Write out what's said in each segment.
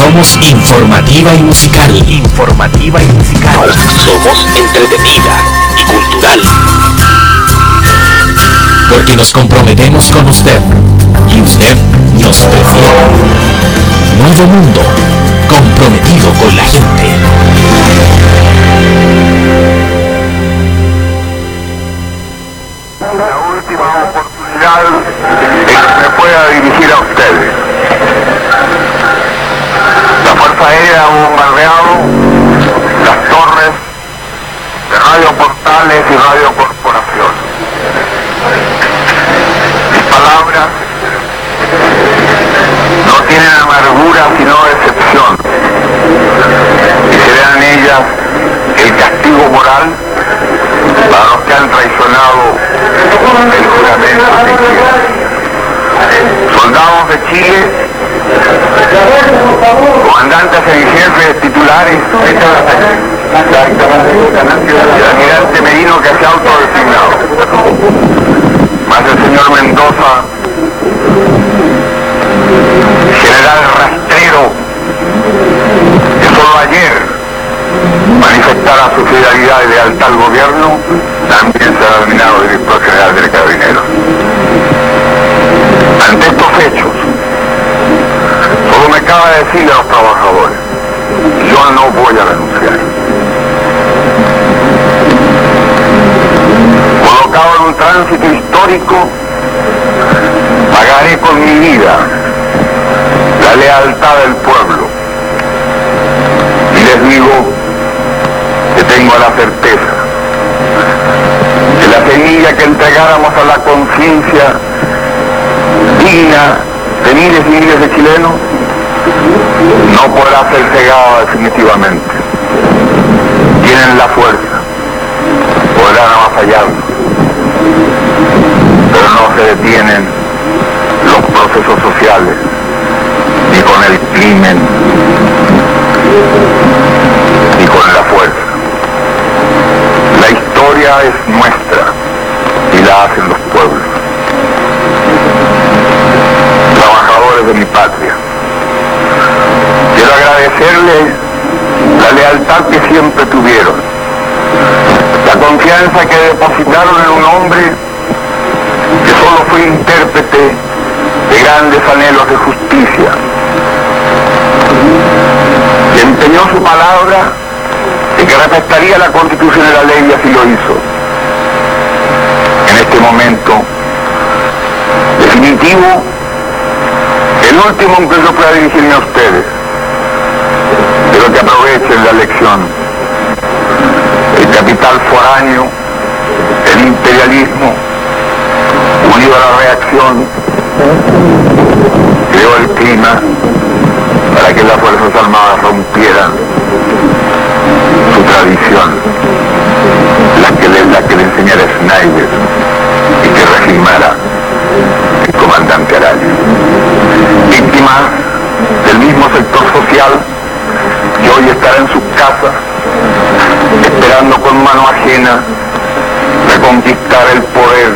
Somos informativa y musical. Informativa y musical. Somos entretenida y cultural. Porque nos comprometemos con usted y usted nos prefiere. Nuevo mundo, comprometido con la gente. La última oportunidad en que me pueda dirigir a ustedes. Aérea bombardeado las torres de Radio Portales y Radio Corporación. Mis palabras no tienen amargura sino decepción y serán ellas el castigo moral para los que han traicionado el juramento de Chile. Soldados de Chile, comandantes en jefes titulares, el almirante Merino que se ha autodesignado, más el señor Mendoza, general rastrero, que solo ayer manifestara su fidelidad y lealtad al gobierno, también será nominado director general del Carabineros. Ante estos hechos, me cabe decirle a los trabajadores, yo no voy a renunciar. Colocado en un tránsito histórico, pagaré con mi vida la lealtad del pueblo. Y les digo que tengo la certeza que la semilla que entregáramos a la conciencia digna de miles y miles de chilenos no podrá ser cegada definitivamente. Tienen la fuerza, podrán avasallarnos, pero no se detienen los procesos sociales ni con el crimen ni con la fuerza. La historia es nuestra y la hacen los pueblos. Trabajadores de mi patria, agradecerles la lealtad que siempre tuvieron, la confianza que depositaron en un hombre que solo fue intérprete de grandes anhelos de justicia, que empeñó su palabra y que respetaría la constitución y la ley y así lo hizo. En este momento definitivo, el último en que yo pueda dirigirme a ustedes, pero que aprovechen la lección. El capital foráneo, el imperialismo, unido a la reacción, creó el clima para que las Fuerzas Armadas rompieran su tradición, la que le, la que le enseñara Schneider y que reafirmara el comandante Araya. Víctimas del mismo sector social que hoy estará en sus casas esperando con mano ajena reconquistar el poder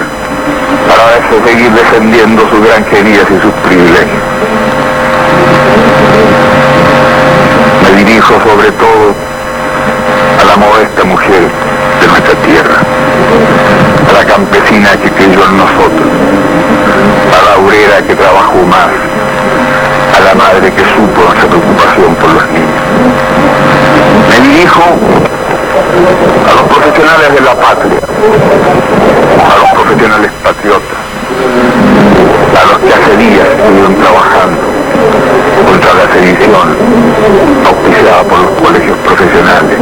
para seguir defendiendo sus granjerías y sus privilegios. Me dirijo sobre todo a la modesta mujer de nuestra tierra, a la campesina que creyó en nosotros, a la obrera que trabajó más, la madre que supo nuestra preocupación por los niños. Me dirijo a los profesionales de la patria, a los profesionales patriotas, a los que hace días estuvieron trabajando contra la sedición auspiciada por los colegios profesionales,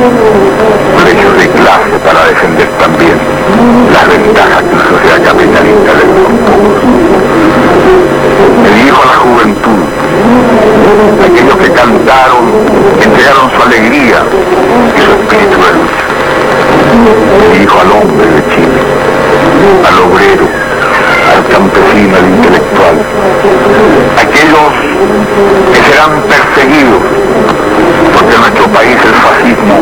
colegios de clase para defender también las ventajas que una sociedad capitalista pocos. Me dirijo a la juventud, aquellos que cantaron, entregaron su alegría y su espíritu de lucha. Me dirijo al hombre de Chile, al obrero, al campesino, al intelectual, Aquellos que serán perseguidos, porque nuestro país el fascismo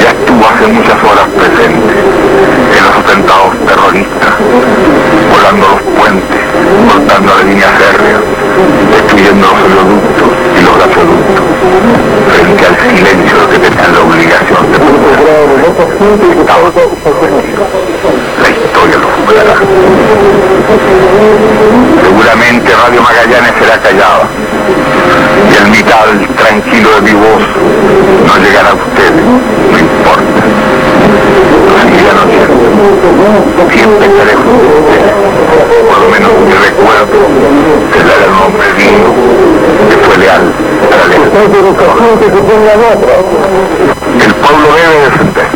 ya estuvo hace muchas horas presente en los atentados terroristas, volando los puentes, cortando la línea férrea, destruyendo los oleoductos y los gasoductos, frente al silencio que tenían la obligación de proteger historia lo juzgará. Seguramente Radio Magallanes será callada y el vital tranquilo de mi voz no llegará a ustedes, no importa. Lo seguirán oyendo. Siempre estaré junto a ustedes. Por lo menos mi recuerdo será el nombre digno que fue leal a la ley. El pueblo debe defender,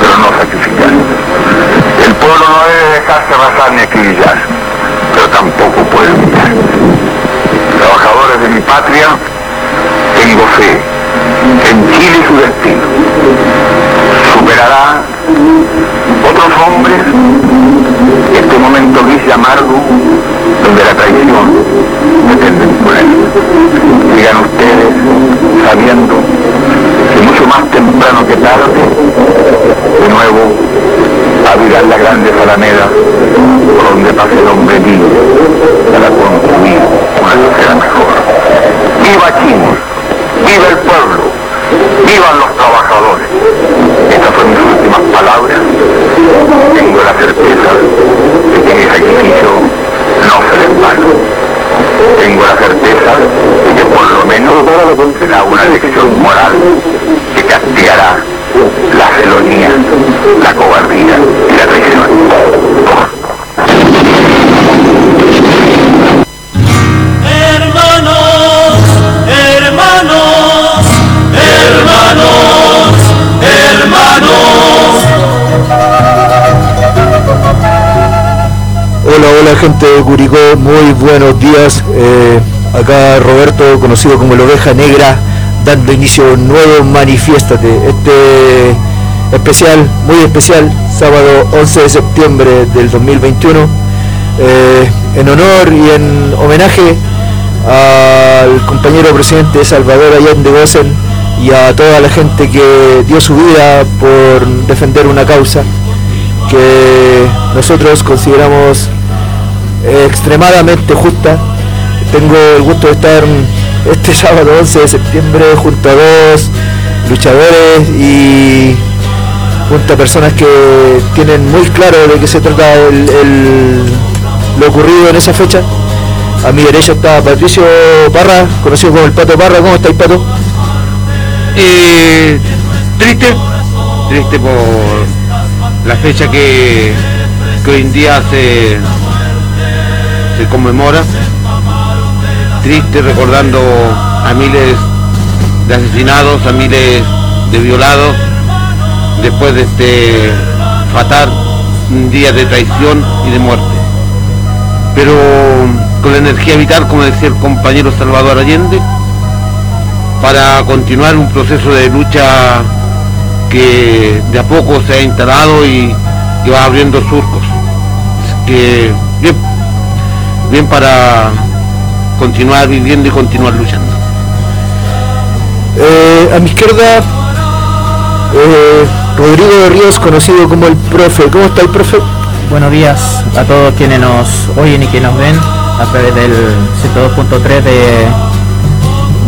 pero no sacrificar. Pueblo no debe dejarse arrasar ni acribillar, pero tampoco puede humillar. Trabajadores de mi patria, tengo fe en Chile su destino. Superará otros hombres este momento gris y amargo donde la traición pretende imponer. Sigan ustedes sabiendo mucho más temprano que tarde, de nuevo abrirán la grande alameda por donde pase el hombre libre para construir una sociedad mejor. ¡Viva Chile! ¡Viva el pueblo! ¡Vivan los trabajadores! Estas son mis últimas palabras. Tengo la certeza de que mi sacrificio no será en vano. Tengo la certeza de que por lo menos será una lección moral que castigará la felonía, la cobardía y la traición. Hola, gente de Curicó, muy buenos días. Eh, acá Roberto, conocido como la oveja negra, dando inicio a un nuevo Manifiéstate. Este especial, muy especial, sábado 11 de septiembre del 2021, eh, en honor y en homenaje al compañero presidente Salvador Allende Gossen y a toda la gente que dio su vida por defender una causa que nosotros consideramos extremadamente justa. Tengo el gusto de estar este sábado 11 de septiembre junto a dos luchadores y junto a personas que tienen muy claro de qué se trata el- el- lo ocurrido en esa fecha. A mi derecha está Patricio Parra, conocido como el Pato Parra. ¿Cómo estáis, Pato? Eh, triste, triste por la fecha que, que hoy en día se, se conmemora. Triste recordando a miles de asesinados, a miles de violados, después de este fatal día de traición y de muerte. Pero con la energía vital, como decía el compañero Salvador Allende, para continuar un proceso de lucha que de a poco se ha instalado y, y va abriendo surcos. Así que bien, bien para continuar viviendo y continuar luchando. Eh, a mi izquierda, eh, Rodrigo de Ríos, conocido como el profe. ¿Cómo está el profe? Buenos días a todos quienes nos oyen y que nos ven a través del 102.3 de,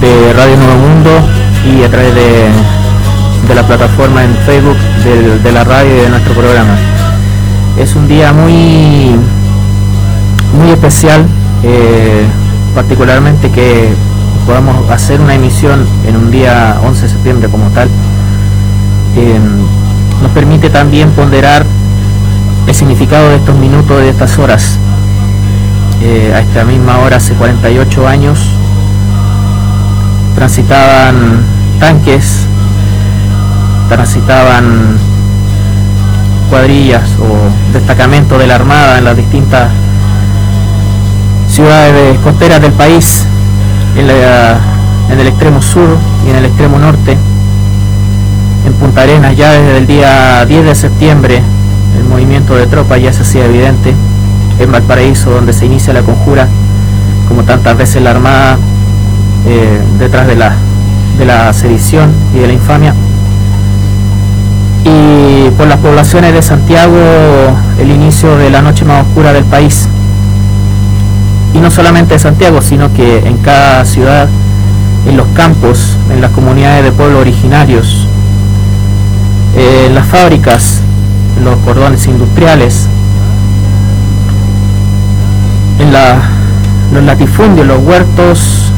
de Radio Nuevo Mundo y a través de, de la plataforma en Facebook del- de la radio y de nuestro programa. Es un día muy, muy especial, eh, particularmente que podamos hacer una emisión en un día 11 de septiembre como tal. Eh, nos permite también ponderar el significado de estos minutos, de estas horas. Eh, a esta misma hora, hace 48 años, transitaban tanques, transitaban cuadrillas o destacamentos de la Armada en las distintas ciudades costeras del país, en, el extremo sur y en el extremo norte. En Punta Arenas ya desde el día 10 de septiembre el movimiento de tropas ya se hacía evidente. En Valparaíso donde se inicia la conjura, como tantas veces la Armada eh, detrás de la sedición y de la infamia. Y por las poblaciones de Santiago el inicio de la noche más oscura del país. Y no solamente de Santiago, sino que en cada ciudad, en los campos, en las comunidades de pueblos originarios, eh, eh, las fábricas, los cordones industriales, en los latifundios, los huertos,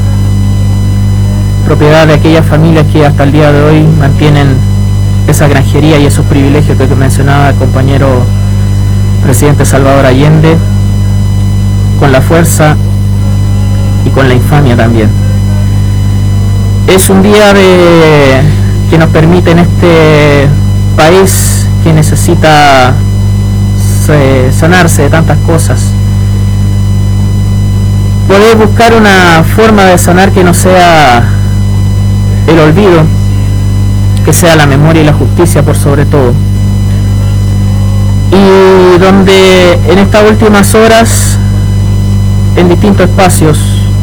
propiedad de aquellas familias que hasta el día de hoy mantienen esa granjería y esos privilegios que mencionaba el compañero presidente Salvador Allende, con la fuerza y con la infamia también. Es un día que nos permite en este país que necesita sanarse de tantas cosas, poder buscar una forma de sanar que no sea el olvido, que sea la memoria y la justicia por sobre todo. Y donde en estas últimas horas, en distintos espacios,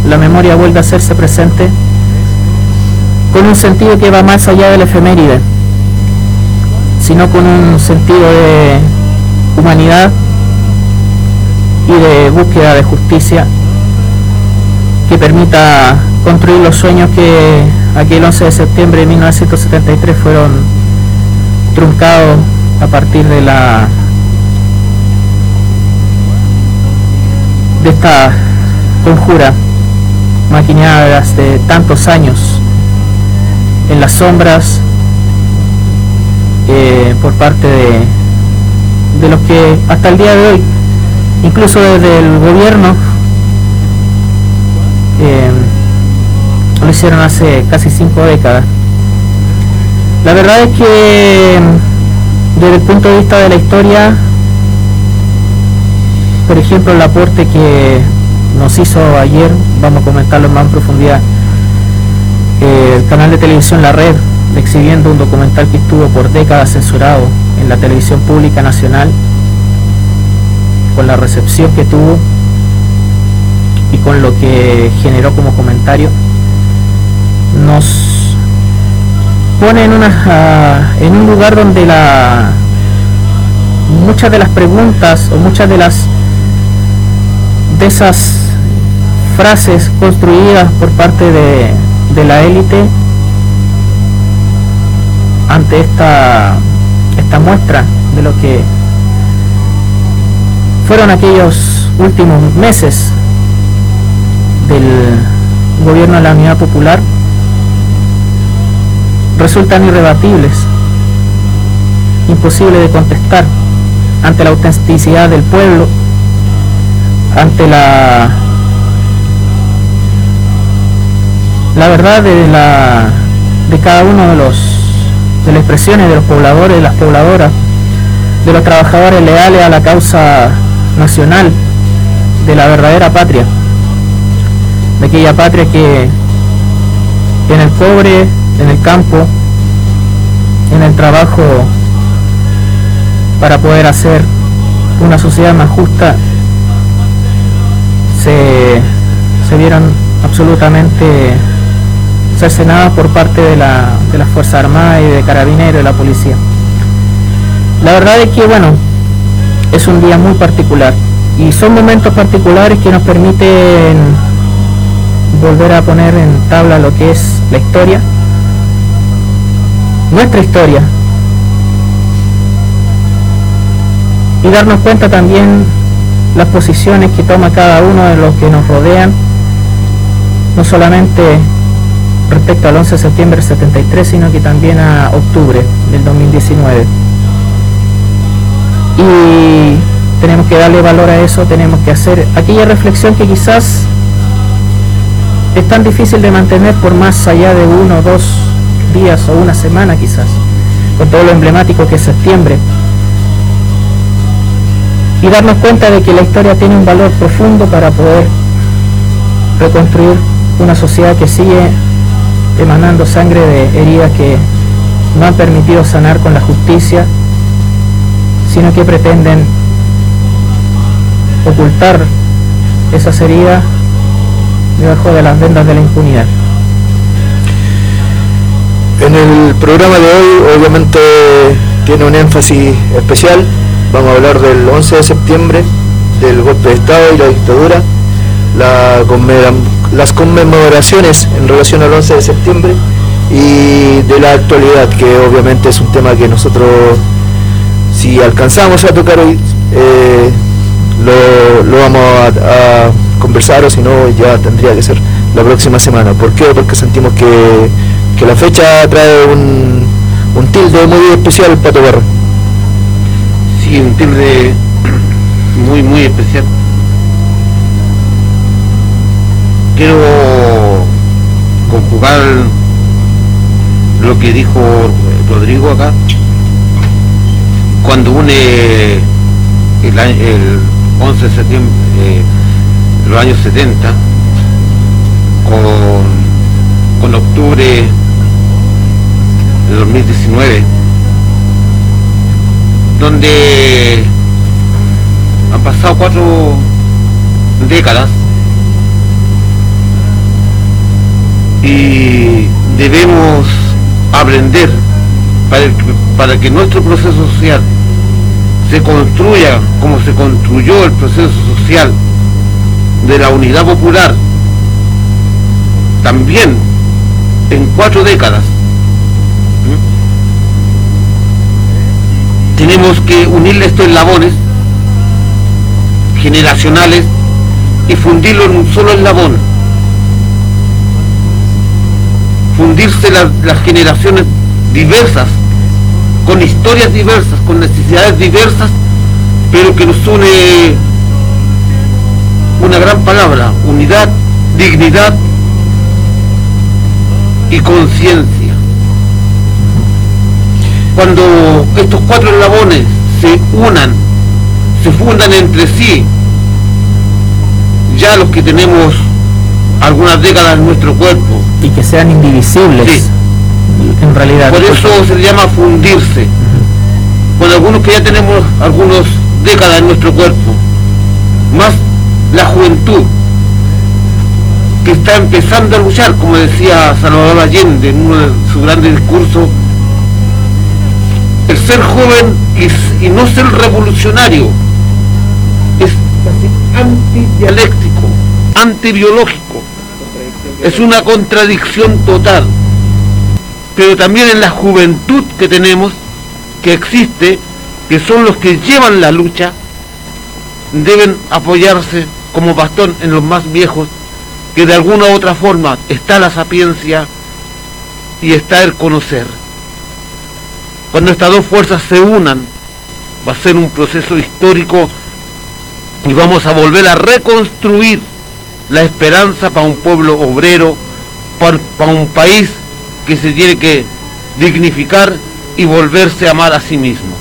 la memoria vuelve a hacerse presente con un sentido que va más allá del efeméride, sino con un sentido de humanidad y de búsqueda de justicia que permita construir los sueños que aquel 11 de septiembre de 1973 fueron truncados a partir de la de esta conjura maquinada de tantos años en las sombras eh, por parte de, de los que hasta el día de hoy, incluso desde el gobierno, eh, lo hicieron hace casi cinco décadas. La verdad es que desde el punto de vista de la historia, por ejemplo, el aporte que nos hizo ayer, vamos a comentarlo más en profundidad, el canal de televisión La Red, exhibiendo un documental que estuvo por décadas censurado en la televisión pública nacional, con la recepción que tuvo y con lo que generó como comentario, nos pone en, una, ah, en un lugar donde la, muchas de las preguntas o muchas de las de esas frases construidas por parte de, de la élite ante esta, esta muestra de lo que fueron aquellos últimos meses del gobierno de la Unidad Popular resultan irrebatibles, imposible de contestar ante la autenticidad del pueblo, ante la la verdad de la de cada uno de los de las expresiones de los pobladores, de las pobladoras, de los trabajadores leales a la causa nacional, de la verdadera patria, de aquella patria que en el cobre, en el campo, en el trabajo para poder hacer una sociedad más justa, se, vieron absolutamente cercenadas por parte de la, de las Fuerzas Armadas y de Carabineros y la policía. La verdad es que, bueno, es un día muy particular y son momentos particulares que nos permiten volver a poner en tabla lo que es la historia, nuestra historia, y darnos cuenta también las posiciones que toma cada uno de los que nos rodean, no solamente respecto al 11 de septiembre del 73, sino que también a octubre del 2019. Y tenemos que darle valor a eso, tenemos que hacer aquella reflexión que quizás es tan difícil de mantener por más allá de uno o dos días o una semana quizás, con todo lo emblemático que es septiembre. Y darnos cuenta de que la historia tiene un valor profundo para poder reconstruir una sociedad que sigue emanando sangre de heridas que no han permitido sanar con la justicia, sino que pretenden ocultar esas heridas debajo de las vendas de la impunidad. En el programa de hoy obviamente tiene un énfasis especial. Vamos a hablar del 11 de septiembre, del golpe de Estado y la dictadura, la las conmemoraciones en relación al 11 de septiembre y de la actualidad, que obviamente es un tema que nosotros, si alcanzamos a tocar hoy, eh, lo, vamos a, conversar o si no ya tendría que ser la próxima semana. ¿Por qué? Porque sentimos que, la fecha trae un, un tilde muy especial para tocar. Sí, un tilde muy, muy especial. Quiero conjugar lo que dijo Rodrigo acá, cuando une el, el 11 de septiembre eh, los años 70 con, con octubre de 2019, donde han pasado cuatro décadas y debemos aprender para, que nuestro proceso social se construya como se construyó el proceso social de la unidad popular, también en cuatro décadas, tenemos que unirle estos eslabones generacionales y fundirlo en un solo eslabón fundirse las generaciones diversas, con historias diversas, con necesidades diversas, pero que nos une una gran palabra, unidad, dignidad y conciencia. Cuando estos cuatro eslabones se unan, se fundan entre sí, ya los que tenemos algunas décadas en nuestro cuerpo. Y que sean indivisibles. En realidad. Por eso se llama fundirse. Con algunos que ya tenemos algunas décadas en nuestro cuerpo. Más la juventud que está empezando a luchar, como decía Salvador Allende en uno de sus grandes discursos, ser joven y, no ser revolucionario es casi antidialéctico, antibiológico es una contradicción total. Pero también en la juventud que tenemos, que existe, que son los que llevan la lucha, deben apoyarse como bastón en los más viejos, que de alguna u otra forma está la sapiencia y está el conocer. Cuando estas dos fuerzas se unan, va a ser un proceso histórico y vamos a volver a reconstruir la esperanza para un pueblo obrero, para, un país que se tiene que dignificar y volverse a amar a sí mismo.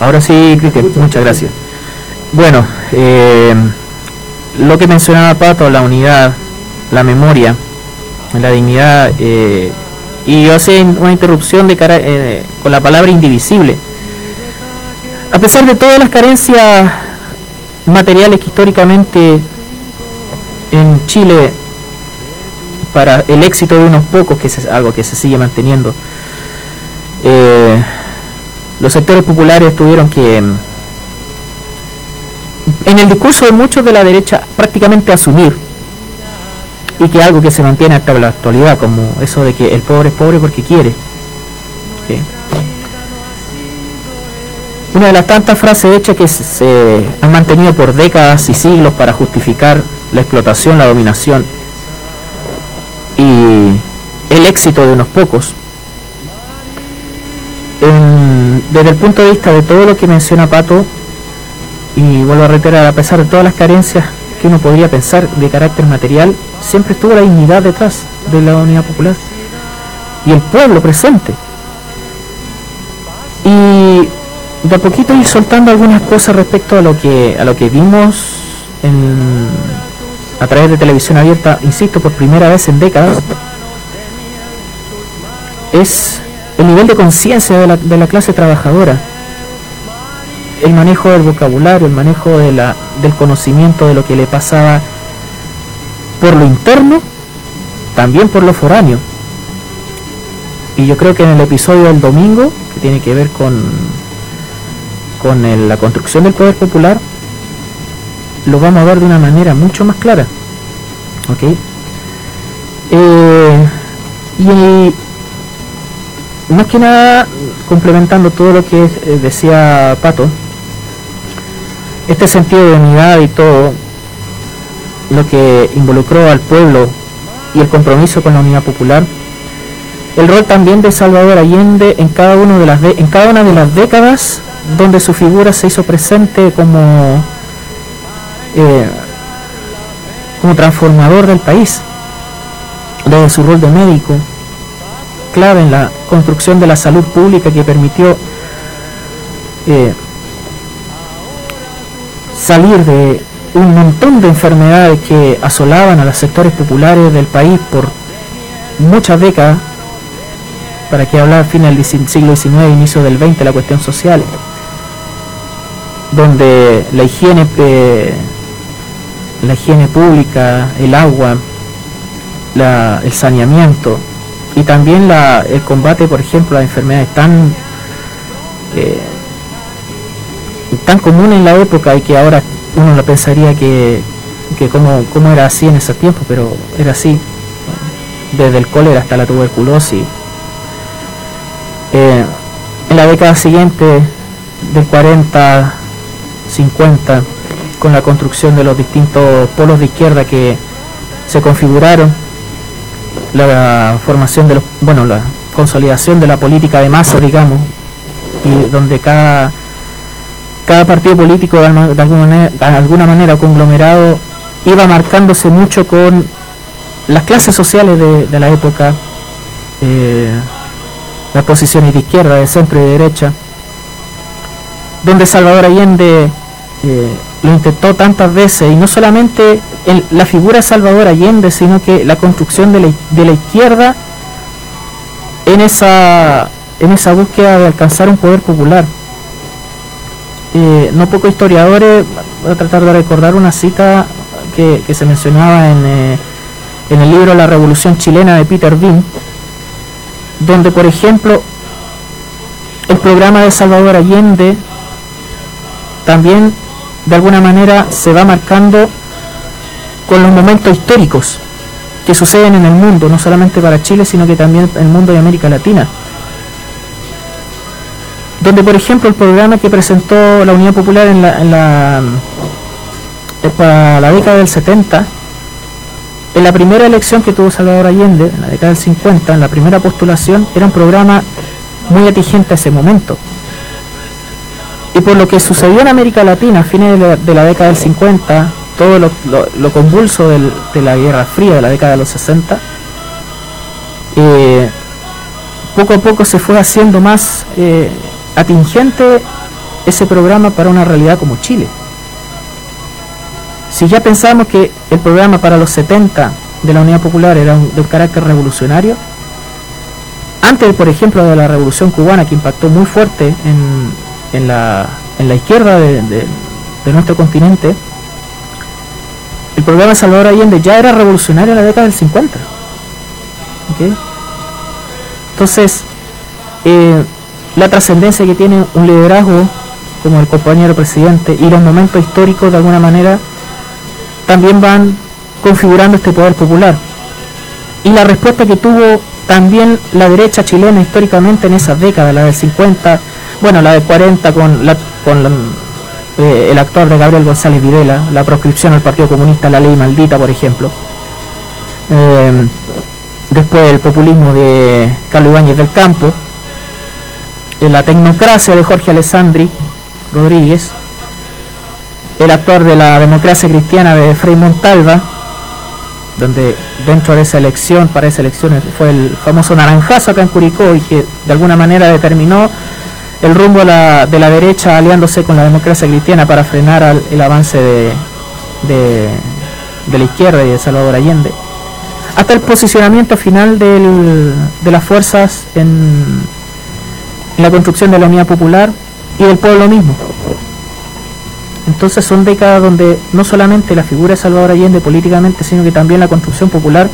Ahora sí, Cristian, muchas gracias. Bueno, eh, lo que mencionaba Pato, la unidad, la memoria, la dignidad, eh, y hacía una interrupción de cara, eh, con la palabra indivisible. A pesar de todas las carencias materiales que históricamente en Chile para el éxito de unos pocos, que es algo que se sigue manteniendo, eh, los sectores populares tuvieron que, en el discurso de muchos de la derecha, prácticamente asumir, y que algo que se mantiene hasta la actualidad, como eso de que el pobre es pobre porque quiere. Una de las tantas frases hechas que se han mantenido por décadas y siglos para justificar la explotación, la dominación y el éxito de unos pocos. desde el punto de vista de todo lo que menciona Pato, y vuelvo a reiterar, a pesar de todas las carencias que uno podría pensar de carácter material, siempre estuvo la dignidad detrás de la unidad popular y el pueblo presente. Y de a poquito ir soltando algunas cosas respecto a lo que a lo que vimos a través de televisión abierta, insisto, por primera vez en décadas, es el nivel de conciencia de la, de la clase trabajadora, el manejo del vocabulario, el manejo de la, del conocimiento de lo que le pasaba por lo interno, también por lo foráneo. Y yo creo que en el episodio del domingo, que tiene que ver con con la construcción del poder popular, lo vamos a ver de una manera mucho más clara. ¿Ok? Eh, y más que nada, complementando todo lo que eh, decía Pato, este sentido de unidad y todo, lo que involucró al pueblo y el compromiso con la unidad popular, el rol también de Salvador Allende en cada, una de las décadas donde su figura se hizo presente como, eh, transformador del país, desde su rol de médico, clave en la construcción de la salud pública que permitió eh, salir de un montón de enfermedades que asolaban a los sectores populares del país por muchas décadas, para que hablar a fines del siglo XIX, inicio del XX, la cuestión social, donde la higiene, eh, la higiene pública, el agua, el saneamiento, y también la, el combate, por ejemplo, a enfermedades tan tan comunes en la época y que ahora uno lo pensaría que, que como, como era así en ese tiempo, pero era así, desde el cólera hasta la tuberculosis. Eh, en la década siguiente, del 40, 50, con la construcción de los distintos polos de izquierda que se configuraron, la formación de los, bueno, la consolidación de la política de masa, digamos, y donde cada, cada partido político de alguna manera, de conglomerado iba marcándose mucho con las clases sociales de, la época, eh, las posiciones de izquierda, de centro y de derecha, donde Salvador Allende eh, lo intentó tantas veces y no solamente la figura de Salvador Allende, sino que la construcción de la, de la izquierda en esa, en esa búsqueda de alcanzar un poder popular. Eh, no pocos historiadores, voy a tratar de recordar una cita que, se mencionaba en, eh, en el libro La Revolución Chilena de Peter Bean, donde por ejemplo el programa de Salvador Allende también de alguna manera se va marcando con los momentos históricos que suceden en el mundo, no solamente para Chile, sino que también el mundo de América Latina. Donde, por ejemplo, el programa que presentó la Unidad Popular en la, en la, eh, para la década del 70, en la primera elección que tuvo Salvador Allende, en la década del 50, en la primera postulación, era un programa muy atingente a ese momento. Y por lo que sucedió en América Latina a fines de la, década del 50, todo lo, convulso de la Guerra Fría de la década de los 60, eh, poco a poco se fue haciendo más eh, atingente ese programa para una realidad como Chile. Si ya pensamos que el programa para los 70 de la Unidad Popular era de un carácter revolucionario, antes, por ejemplo, de la Revolución Cubana, que impactó muy fuerte en, en la, en la izquierda de, nuestro continente, el programa de Salvador Allende ya era revolucionario en la década del 50. Entonces, eh, la trascendencia que tiene un liderazgo como el compañero presidente y los momentos históricos de alguna manera también van configurando este poder popular. Y la respuesta que tuvo también la derecha chilena históricamente en esas décadas, la del 50, bueno, la de 40 con, con eh, el actor de Gabriel González Videla, la proscripción al Partido Comunista, la ley maldita, por ejemplo. Eh, después el populismo de Carlos Ibáñez del Campo, la tecnocracia de Jorge Alessandri Rodríguez, el actor de la democracia cristiana de Frei Montalva, donde dentro de esa elección, para esa elección fue el famoso naranjazo acá en Curicó y que de alguna manera determinó el rumbo de la, derecha aliándose con la democracia cristiana para frenar el avance de, de, la izquierda y de Salvador Allende, hasta el posicionamiento final de las fuerzas en, en la construcción de la unidad popular y del pueblo mismo. Entonces son décadas donde no solamente la figura de Salvador Allende políticamente, sino que también la construcción popular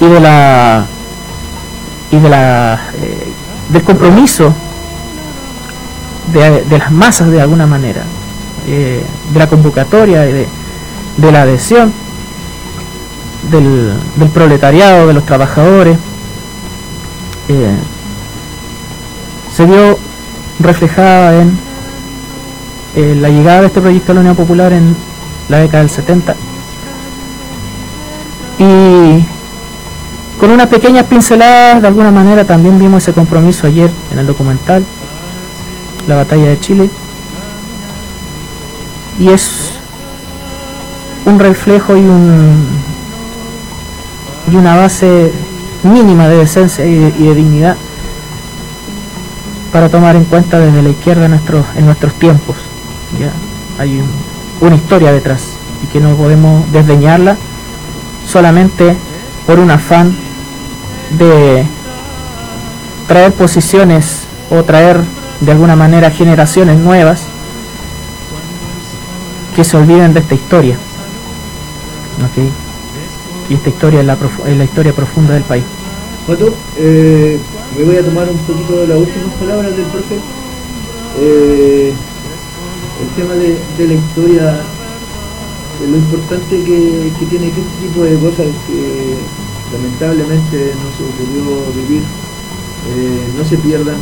y de la y de la eh, del compromiso de, las masas de alguna manera, eh, de la convocatoria, de, de la adhesión, del, proletariado, de los trabajadores, eh, se vio reflejada en la llegada de este proyecto a la Unión Popular en la década del 70 y con unas pequeñas pinceladas de alguna manera también vimos ese compromiso ayer en el documental la batalla de Chile. Y es un reflejo y un y una base mínima de decencia y de, dignidad para tomar en cuenta desde la izquierda en nuestros, en nuestros tiempos. ¿ya? Hay una historia detrás y que no podemos desdeñarla solamente por un afán de traer posiciones o traer de alguna manera generaciones nuevas que se olviden de esta historia. Y esta historia es la, historia profunda del país. Eh, me voy a tomar un poquito de las últimas palabras del profe. Eh, el tema de, la historia, lo importante que, tiene este tipo de cosas que lamentablemente no se ocurrió vivir, eh, no se pierdan.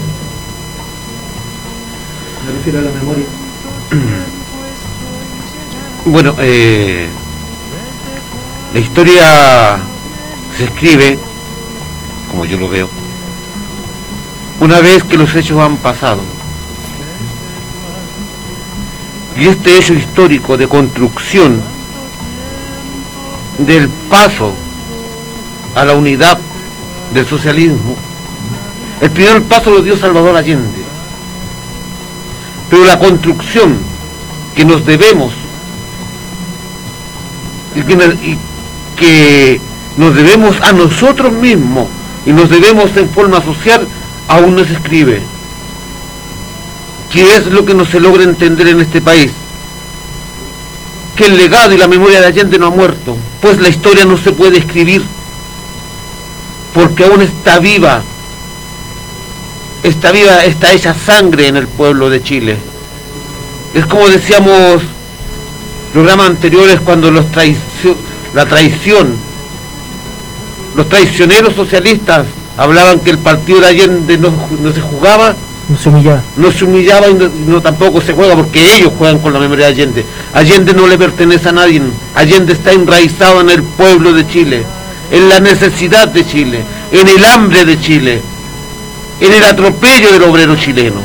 Me refiero a la memoria. Bueno, eh, la historia se escribe, como yo lo veo, una vez que los hechos han pasado. Y este hecho histórico de construcción del paso a la unidad del socialismo, el primer paso lo dio Salvador Allende. Pero la construcción que nos debemos y que, que nos debemos a nosotros mismos y nos debemos en forma social, aún no se escribe. ¿Qué es lo que no se logra entender en este país? Que el legado y la memoria de Allende no ha muerto, pues la historia no se puede escribir, porque aún está viva, está viva, está hecha sangre en el pueblo de Chile. Es como decíamos programas anteriores cuando la traición, los traicioneros socialistas hablaban que el partido de Allende no, se jugaba, no se humillaba, no se humillaba y no, tampoco se juega porque ellos juegan con la memoria de Allende. Allende no le pertenece a nadie, Allende está enraizado en el pueblo de Chile, en la necesidad de Chile, en el hambre de Chile, en el atropello del obrero chileno.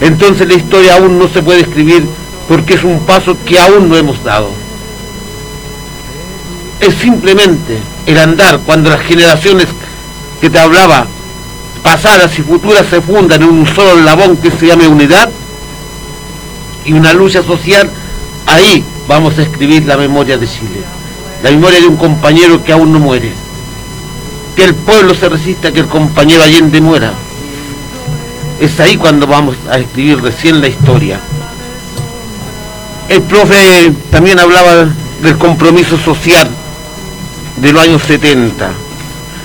Entonces la historia aún no se puede escribir porque es un paso que aún no hemos dado. Es simplemente el andar cuando las generaciones que te hablaba, pasadas y futuras, se fundan en un solo labón que se llame unidad y una lucha social, ahí vamos a escribir la memoria de Chile, la memoria de un compañero que aún no muere. Que el pueblo se resista a que el compañero Allende muera. Es ahí cuando vamos a escribir recién la historia. El profe también hablaba del compromiso social de los años 70,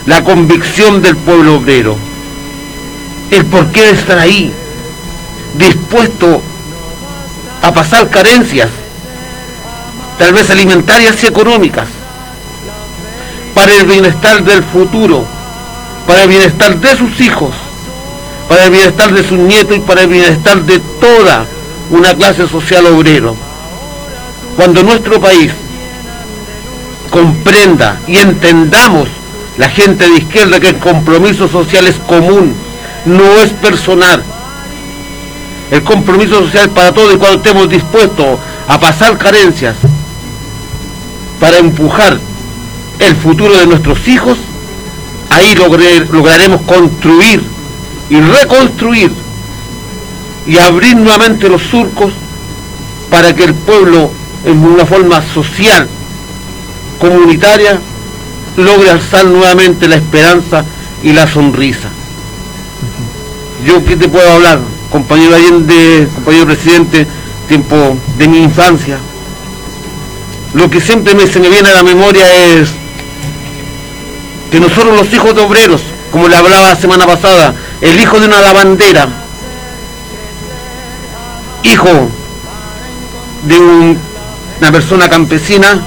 la convicción del pueblo obrero, el porqué de estar ahí, dispuesto a pasar carencias, tal vez alimentarias y económicas, para el bienestar del futuro, para el bienestar de sus hijos, para el bienestar de sus nietos y para el bienestar de toda una clase social obrero. Cuando nuestro país comprenda y entendamos la gente de izquierda que el compromiso social es común, no es personal. El compromiso social para todos y cuando estemos dispuestos a pasar carencias para empujar el futuro de nuestros hijos, ahí lograremos construir y reconstruir y abrir nuevamente los surcos para que el pueblo en una forma social, comunitaria, logre alzar nuevamente la esperanza y la sonrisa. Yo qué te puedo hablar, compañero Allende, compañero presidente, tiempo de mi infancia. Lo que siempre me, se me viene a la memoria es que nosotros los hijos de obreros, como le hablaba la semana pasada, el hijo de una lavandera, hijo de un una persona campesina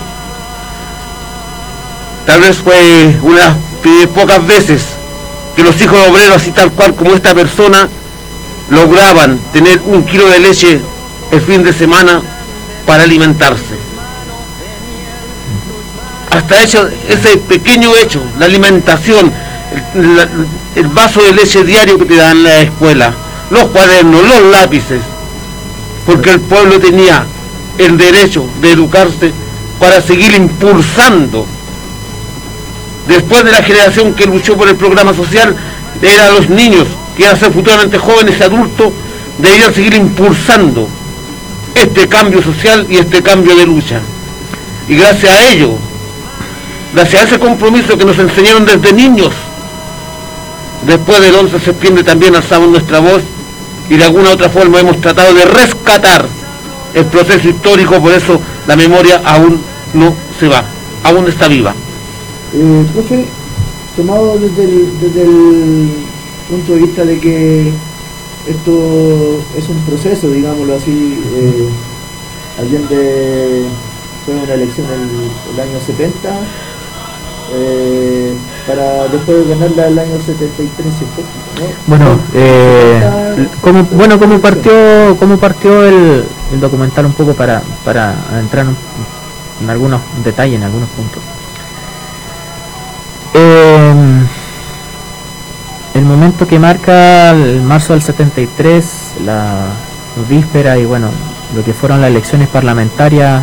Tal vez fue una de pocas veces que los hijos obreros, así tal cual como esta persona, lograban tener un kilo de leche el fin de semana para alimentarse. Hasta hecho, ese pequeño hecho, la alimentación, el, el vaso de leche diario que te dan en la escuela, los cuadernos, los lápices, porque el pueblo tenía el derecho de educarse para seguir impulsando. Después de la generación que luchó por el programa social, eran los niños que iban a ser futuramente jóvenes y adultos, debían seguir impulsando este cambio social y este cambio de lucha. Y gracias a ello, gracias a ese compromiso que nos enseñaron desde niños, después del 11 de septiembre también alzamos nuestra voz y de alguna otra forma hemos tratado de rescatar el proceso histórico, por eso la memoria aún no se va, aún está viva. Eh, profe, tomado desde el, punto de vista de que esto es un proceso, digámoslo así, eh, Allende fue una elección en el año 70, eh, para después de ganarla el año 73 ¿no? bueno eh, bueno cómo partió cómo partió el, documental un poco para para entrar en, algunos detalles en algunos puntos eh, el momento que marca el marzo del 73 la víspera y bueno lo que fueron las elecciones parlamentarias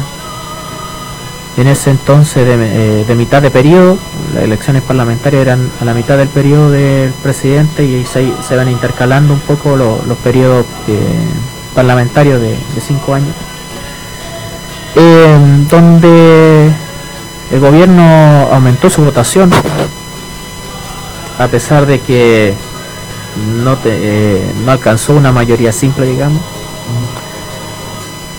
en ese entonces de, eh, mitad de periodo, las elecciones parlamentarias eran a la mitad del periodo del presidente y se, se van intercalando un poco los periodos eh, parlamentarios de, cinco años, em, donde el gobierno aumentó su votación, a pesar de que no, eh, no alcanzó una mayoría simple, digamos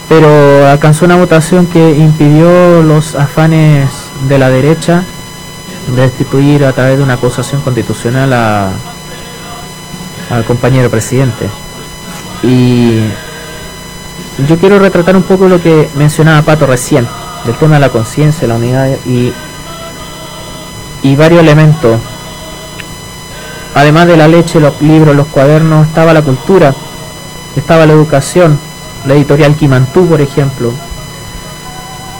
pero alcanzó una votación que impidió los afanes de la derecha de destituir a través de una acusación constitucional al compañero presidente. Y yo quiero retratar un poco lo que mencionaba Pato recién, del tema de la conciencia, la unidad y, y varios elementos. Además de la leche, los libros, los cuadernos, estaba la cultura, estaba la educación, la editorial Kimantú, por ejemplo,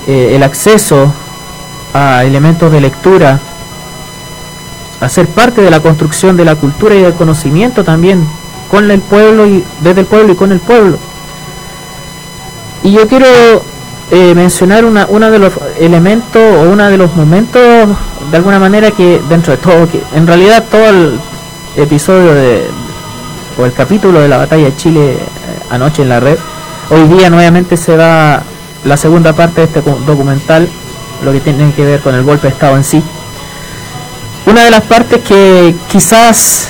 eh, el acceso a elementos de lectura, a ser parte de la construcción de la cultura y del conocimiento también, con el pueblo y desde el pueblo y con el pueblo. Y yo quiero eh, mencionar una, uno de los elementos o uno de los momentos, de alguna manera, que dentro de todo, que en realidad todo el episodio de, o el capítulo de la batalla de Chile eh, anoche en la red, Hoy día nuevamente se da la segunda parte de este documental, lo que tiene que ver con el golpe de Estado en sí. Una de las partes que quizás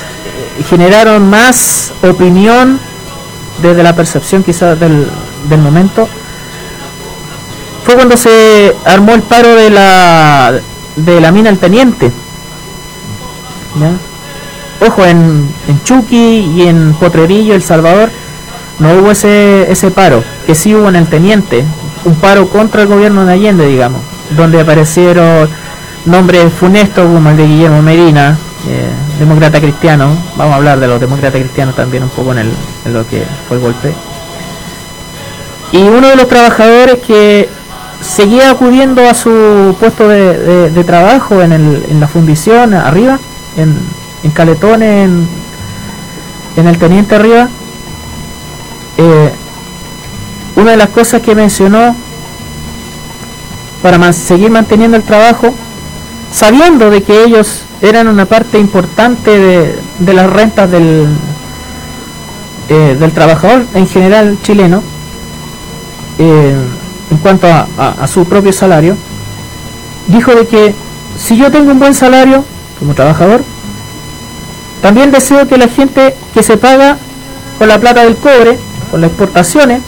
eh, generaron más opinión desde la percepción quizás del, momento fue cuando se armó el paro de la de la mina El Teniente. Ojo, en, en Chucky y en Potrerillo, El Salvador, no hubo ese, ese paro, que sí hubo en el Teniente, un paro contra el gobierno de Allende, digamos, donde aparecieron nombres funestos como el de Guillermo Medina, eh, demócrata cristiano, vamos a hablar de los demócratas cristianos también un poco en, el, en lo que fue el golpe. Y uno de los trabajadores que seguía acudiendo a su puesto de, trabajo en, el, en, la fundición arriba, en, en Caletón, en, en el Teniente arriba, eh, una de las cosas que mencionó para seguir manteniendo el trabajo, sabiendo de que ellos eran una parte importante de, las rentas del, eh, del trabajador en general chileno, eh, en cuanto a, su propio salario, dijo de que si yo tengo un buen salario como trabajador, también deseo que la gente que se paga con la plata del cobre con las exportaciones,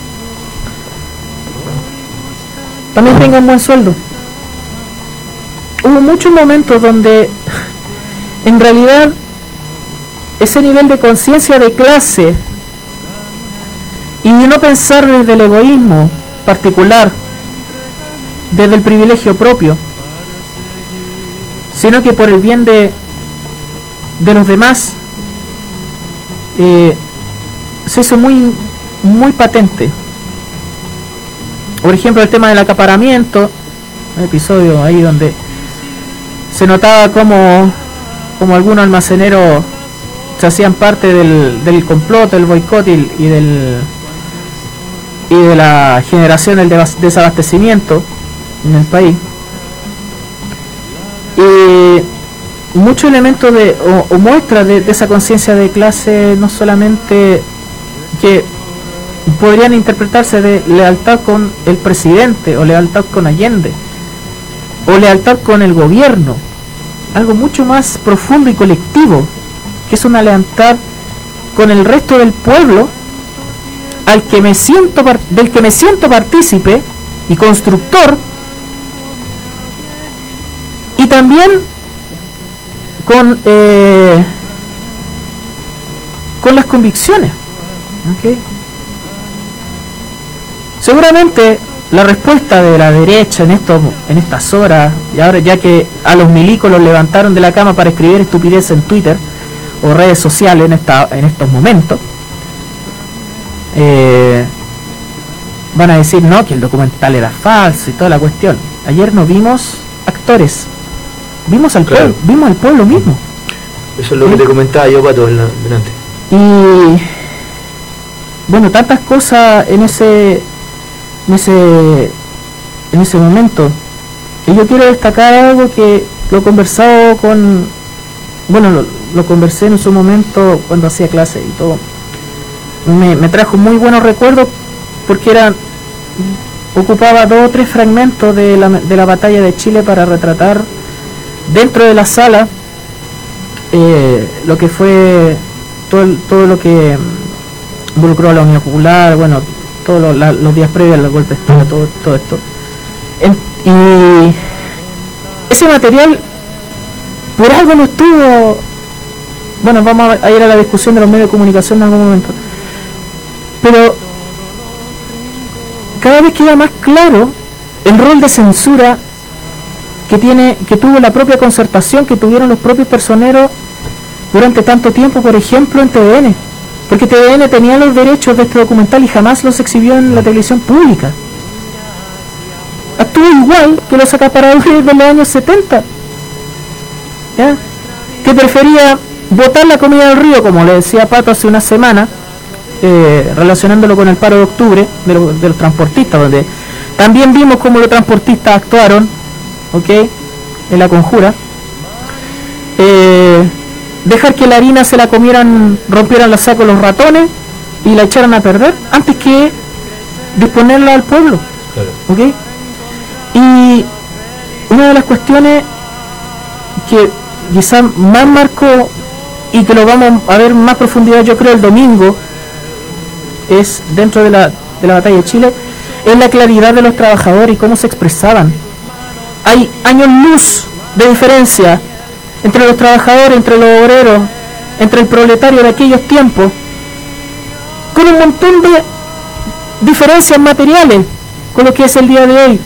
también tengan buen sueldo. Hubo muchos momentos donde en realidad ese nivel de conciencia de clase y de no pensar desde el egoísmo particular, desde el privilegio propio, sino que por el bien de, de los demás, eh, se hizo muy, muy patente. Por ejemplo, el tema del acaparamiento, un episodio ahí donde se notaba como, como algunos almaceneros se hacían parte del, del complot, del boicot y, del y de la generación del desabastecimiento en el país. Y muchos elementos de, o, muestras de, esa conciencia de clase, no solamente que podrían interpretarse de lealtad con el presidente o lealtad con Allende o lealtad con el gobierno, algo mucho más profundo y colectivo, que es una lealtad con el resto del pueblo del que me siento partícipe y constructor y también con eh, con las convicciones seguramente la respuesta de la derecha en estos en estas horas y ahora ya que a los milicos los levantaron de la cama para escribir estupidez en Twitter o redes sociales en esta en estos momentos eh, van a decir no que el documental era falso y toda la cuestión. Ayer no vimos actores. Vimos al pueblo vimos al pueblo mismo. Eso es lo que te comentaba yo pato delante. Y bueno tantas cosas en ese en ese en ese momento. Y yo quiero destacar algo que lo he conversado con bueno lo, conversé en su momento cuando hacía clase y todo me, me trajo muy buenos recuerdos porque era ocupaba dos o tres fragmentos de la, de la batalla de Chile para retratar dentro de la sala eh, lo que fue todo, todo lo que involucró a la Unión Popular, bueno, todos los días previos al golpe de Estado, todo, todo esto. y ese material, por algo no estuvo. Bueno, vamos a ir a la discusión de los medios de comunicación en algún momento. Pero cada vez queda más claro el rol de censura que tiene que tuvo la propia concertación que tuvieron los propios personeros durante tanto tiempo, por ejemplo, en TVN porque TVN tenía los derechos de este documental y jamás los exhibió en la televisión pública. Actúa igual que los acaparadores de los años 70. Que prefería botar la comida del río, como le decía Pato hace una semana, eh, relacionándolo con el paro de octubre de, los transportistas, donde también vimos cómo los transportistas actuaron, ¿ok? En la conjura. Eh, dejar que la harina se la comieran, rompieran los sacos los ratones y la echaran a perder antes que disponerla al pueblo. Y una de las cuestiones que quizás más marcó y que lo vamos a ver más profundidad yo creo el domingo es dentro de la, de la batalla de Chile es la claridad de los trabajadores y cómo se expresaban. Hay años luz de diferencia entre los trabajadores, entre los obreros, entre el proletario de aquellos tiempos, con un montón de diferencias materiales con lo que es el día de hoy,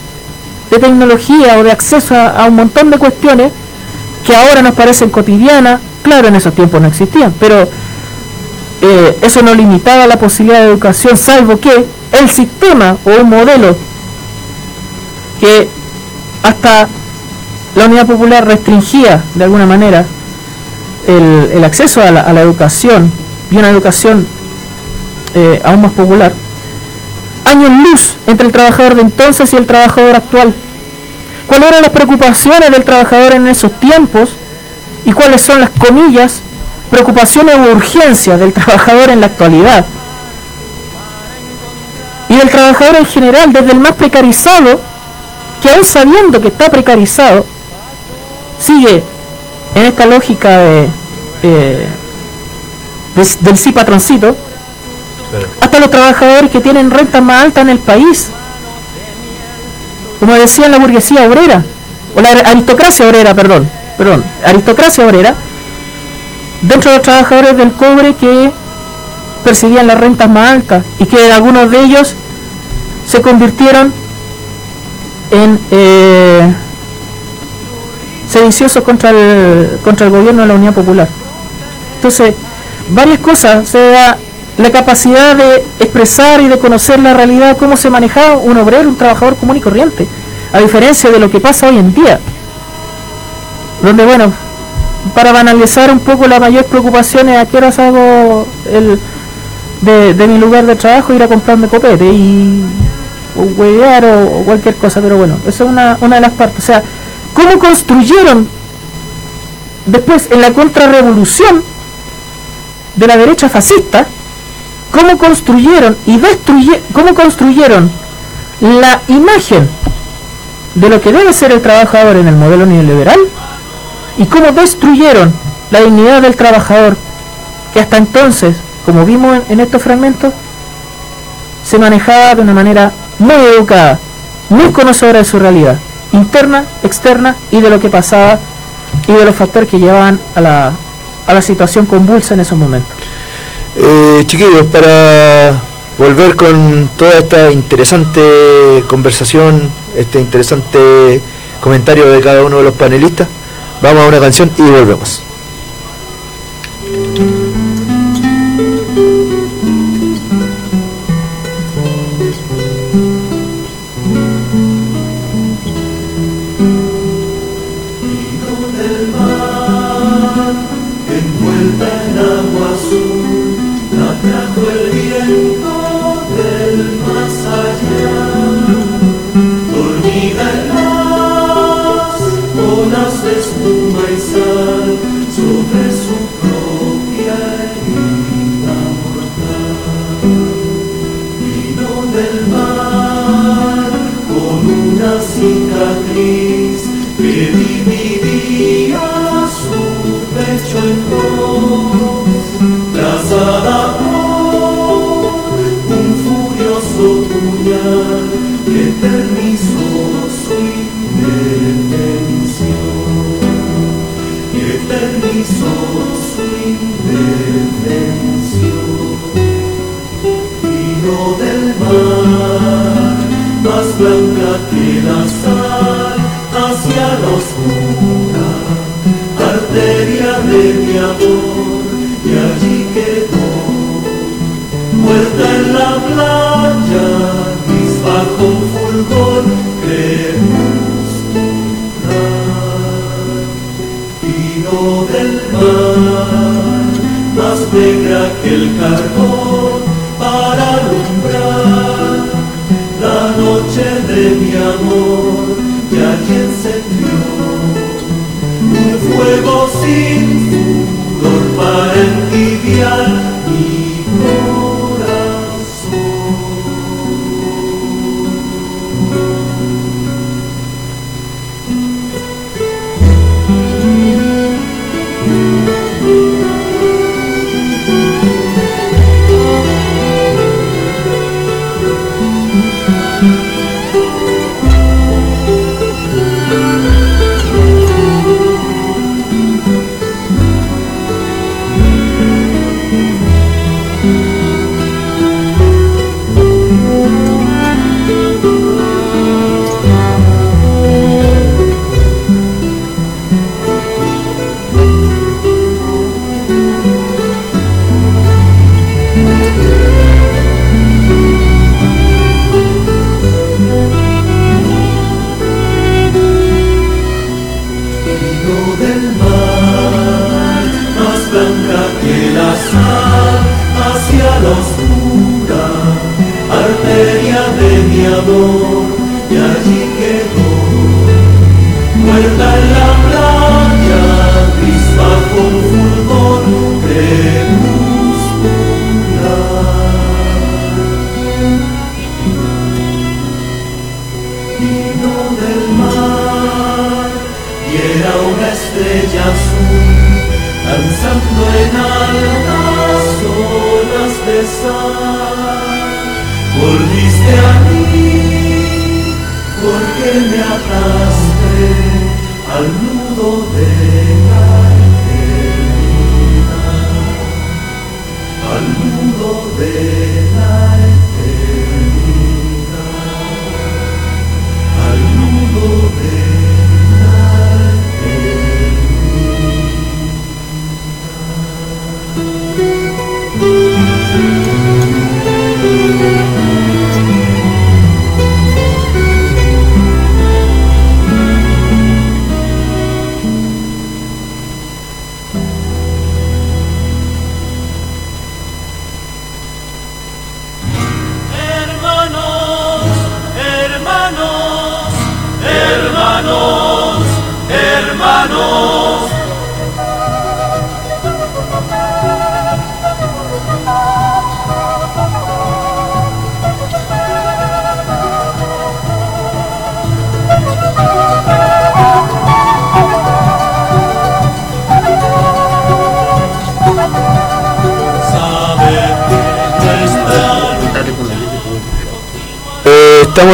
de tecnología o de acceso a, un montón de cuestiones que ahora nos parecen cotidianas, claro, en esos tiempos no existían, pero eh, eso no limitaba la posibilidad de educación, salvo que el sistema o un modelo que hasta la Unidad Popular restringía de alguna manera el, acceso a la, educación y una educación eh, aún más popular, años luz entre el trabajador de entonces y el trabajador actual. ¿Cuáles eran las preocupaciones del trabajador en esos tiempos y cuáles son las comillas, preocupaciones o urgencias del trabajador en la actualidad? Y del trabajador en general, desde el más precarizado, que aún sabiendo que está precarizado, sigue en esta lógica de, del sí patroncito, hasta los trabajadores que tienen rentas más altas en el país, como decía la burguesía obrera, o la aristocracia obrera, perdón, perdón, aristocracia obrera, dentro de los trabajadores del cobre que percibían las rentas más altas y que algunos de ellos se convirtieron en eh, sediciosos contra el, contra el gobierno de la Unidad Popular. Entonces, varias cosas, o sea, la capacidad de expresar y de conocer la realidad, cómo se manejaba un obrero, un trabajador común y corriente, a diferencia de lo que pasa hoy en día, donde, bueno, para banalizar un poco la mayor preocupación es a qué horas hago el, de, mi lugar de trabajo ir a comprarme copete y o huevear o, cualquier cosa, pero bueno, eso es una, una de las partes. O sea, cómo construyeron después en la contrarrevolución de la derecha fascista, cómo construyeron y destruyeron, cómo construyeron la imagen de lo que debe ser el trabajador en el modelo neoliberal y cómo destruyeron la dignidad del trabajador que hasta entonces, como vimos en, estos fragmentos, se manejaba de una manera muy educada, muy conocedora de su realidad, interna, externa y de lo que pasaba y de los factores que llevaban a la, a la situación convulsa en esos momentos. Eh, chiquillos, para volver con toda esta interesante conversación, este interesante comentario de cada uno de los panelistas, vamos a una canción y volvemos. Todos trazada por un furioso puñal que eternizó su detención y eternizó su detención fino del mar más blanca que la sal hacia los cumbres arteria de mi amor y allí quedó, muerta en la playa, mis bajo un fulgor crepuscular, vino del mar, más negra que el carbón para alumbrar la noche de mi amor y allí encendió sin furor para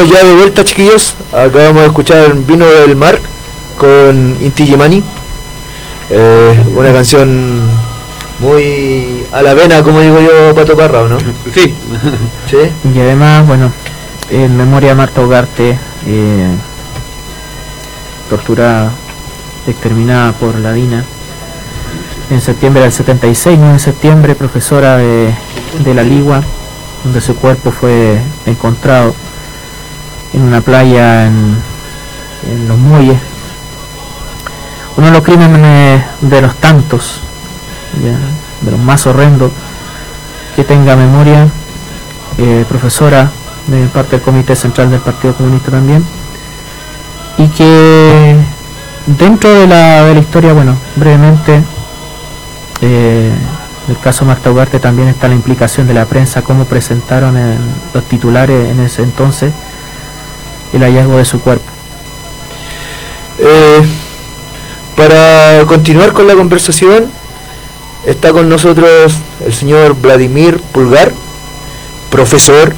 estamos ya de vuelta, chiquillos. Acabamos de escuchar Vino del Mar con Inti Gimani. Eh, una canción muy a la vena, como digo yo, Pato Parra, ¿o ¿no? Sí. Sí. Y además, bueno, en memoria de Marta Ugarte, eh, torturada, exterminada por la DINA, en septiembre del 76, 9 de septiembre, profesora de, de la Ligua, donde su cuerpo fue encontrado en una playa en, los muelles. Uno de los crímenes de los tantos, de los más horrendos, que tenga memoria, eh, profesora de parte del Comité Central del Partido Comunista también, y que dentro de la, de la historia, bueno, brevemente, eh, el caso Marta Ugarte también está la implicación de la prensa, cómo presentaron en los titulares en ese entonces el hallazgo de su cuerpo. Eh, para continuar con la conversación, está con nosotros el señor Vladimir Pulgar, profesor,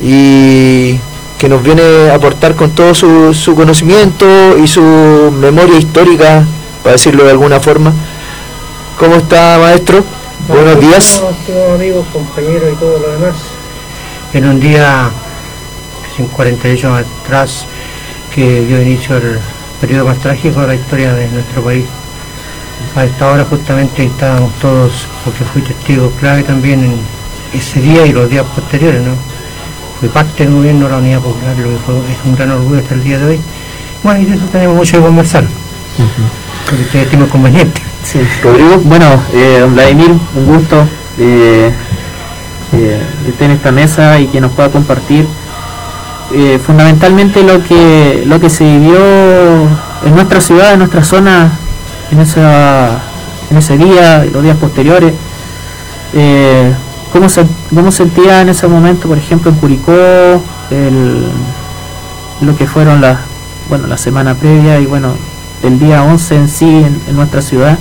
y que nos viene a aportar con todo su, su conocimiento y su memoria histórica, para decirlo de alguna forma. ¿Cómo está, maestro? Buenos días. Amigos, compañeros y todo lo demás. En un día, 48 años atrás, que dio inicio el periodo más trágico de la historia de nuestro país. A esta hora justamente estábamos todos, porque fui testigo clave también en ese día y los días posteriores, ¿no? Fui parte del gobierno de la Unidad Popular, lo que fue, es un gran orgullo hasta el día de hoy. Bueno, y de eso tenemos mucho que conversar, porque ustedes conveniente. Sí. Rodrigo. Bueno, eh, Vladimir, un gusto eh, eh, de estar en esta mesa y que nos pueda compartir eh, fundamentalmente lo que lo que se vivió en nuestra ciudad, en nuestra zona, en esa en ese día y los días posteriores. Eh, ¿cómo, se, ¿Cómo sentía en ese momento, por ejemplo, en Curicó, el, lo que fueron las bueno la semana previa y bueno el día 11 en sí en, nuestra ciudad?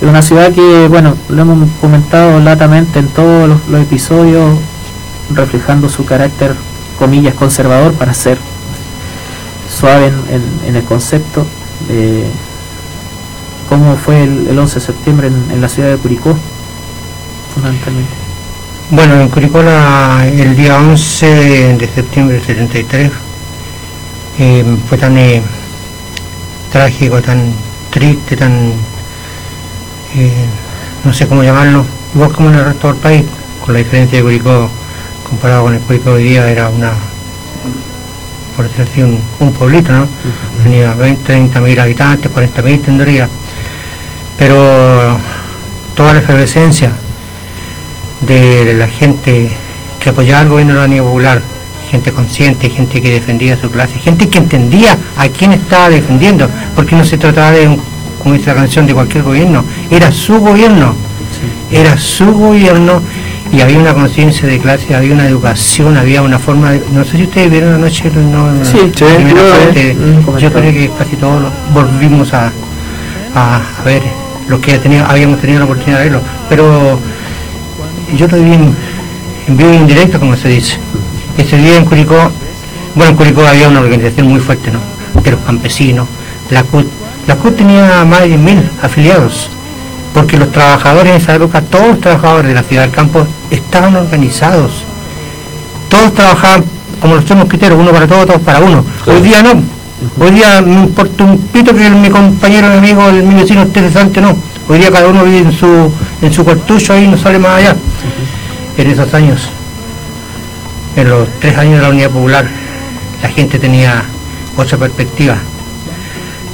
Es una ciudad que, bueno, lo hemos comentado latamente en todos los episodios, reflejando su carácter, comillas, conservador para ser suave en, el concepto. de ¿Cómo fue el, el 11 de septiembre en, la ciudad de Curicó? Fundamentalmente. Bueno, en Curicó el día 11 de septiembre del 73 eh, fue tan eh, trágico, tan triste, tan, eh, no sé cómo llamarlo, igual como en el resto del país, con la diferencia de Curicó comparado con el de hoy día era una, por decir así, un, un pueblito, ¿no? Tenía 20, 30 mil habitantes, 40 mil tendría, pero toda la efervescencia de la gente que apoyaba al gobierno de la Unidad Popular, gente consciente, gente que defendía su clase, gente que entendía a quién estaba defendiendo, porque no se trataba de, un, como dice la canción, de cualquier gobierno, era su gobierno, era su gobierno y había una conciencia de clase, había una educación, había una forma de... No sé si ustedes vieron anoche no, no, Sí, sí, primera yo, parte, eh, mm, yo creo que casi todos volvimos a, a, a ver lo que tenido, habíamos tenido la oportunidad de verlo, pero yo lo vi en, en vivo y en directo, como se dice. Ese día en Curicó, bueno, en Curicó había una organización muy fuerte, ¿no? De los campesinos, la CUT. La CUT tenía más de 10.000 afiliados, porque los trabajadores en esa época, todos los trabajadores de la ciudad del campo, estaban organizados. Todos trabajaban como los tres mosquiteros, uno para todos, todos para uno. Hoy día no. Hoy día me importa un pito que mi compañero, mi amigo, el, mi vecino esté cesante, no. Hoy día cada uno vive en su, en su cuartucho ahí, no sale más allá. En esos años, en los tres años de la Unidad Popular, la gente tenía otra perspectiva,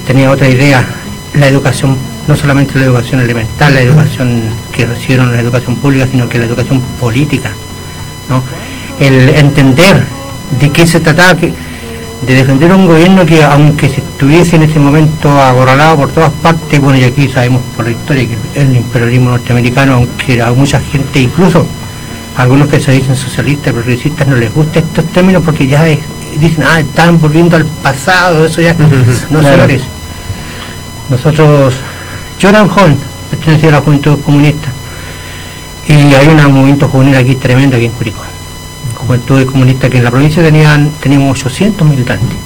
tenía otra idea. La educación, no solamente la educación elemental, la educación que recibieron la educación pública, sino que la educación política. ¿no? El entender de qué se trataba, que, de defender un gobierno que aunque se estuviese en ese momento acorralado por todas partes, bueno, y aquí sabemos por la historia que el imperialismo norteamericano, aunque a mucha gente, incluso algunos que se dicen socialistas, progresistas, no les gusta estos términos porque ya dicen, ah, están volviendo al pasado, eso ya no se señores. Nosotros, yo era un joven, pertenecía a la juventud comunista, y hay un movimiento juvenil aquí tremendo aquí en Curicó. Juventud comunista que en la provincia tenían, teníamos 800 militantes.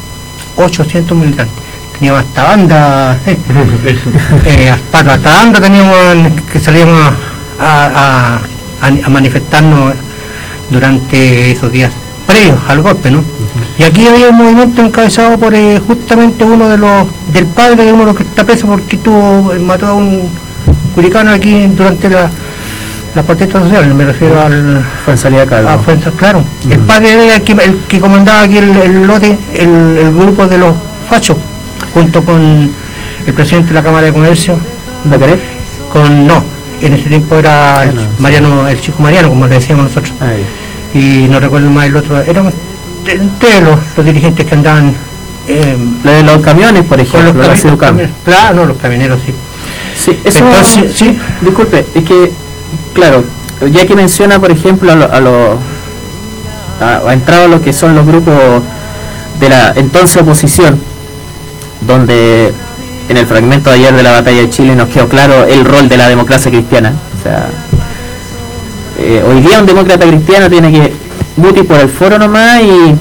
800 militantes. Teníamos hasta banda, eh, hasta, hasta banda teníamos que salíamos a, manifestarnos durante esos días previos al golpe, ¿no? Y aquí había un movimiento encabezado por eh, justamente uno de los, del padre de uno de los que está preso porque tuvo, mató a un curicano aquí durante la, la protesta social, me refiero al... Fuenza Calvo. claro. El padre era el que, el que comandaba aquí el, lote, el, grupo de los fachos, junto con el presidente de la Cámara de Comercio. Con, no, en ese tiempo era el Mariano, el chico Mariano, como le decíamos nosotros. Ah, y no recuerdo más el otro, éramos entre los, dirigentes que andaban... Eh, de los camiones, por ejemplo, los, camiones, claro, no, los camioneros, sí. Sí, eso, sí, disculpe, es que claro, ya que menciona, por ejemplo, a los... Ha entrado a lo que son los grupos de la entonces oposición, donde en el fragmento de ayer de la batalla de Chile nos quedó claro el rol de la democracia cristiana. O sea, eh, hoy día un demócrata cristiano tiene que muti por el foro nomás y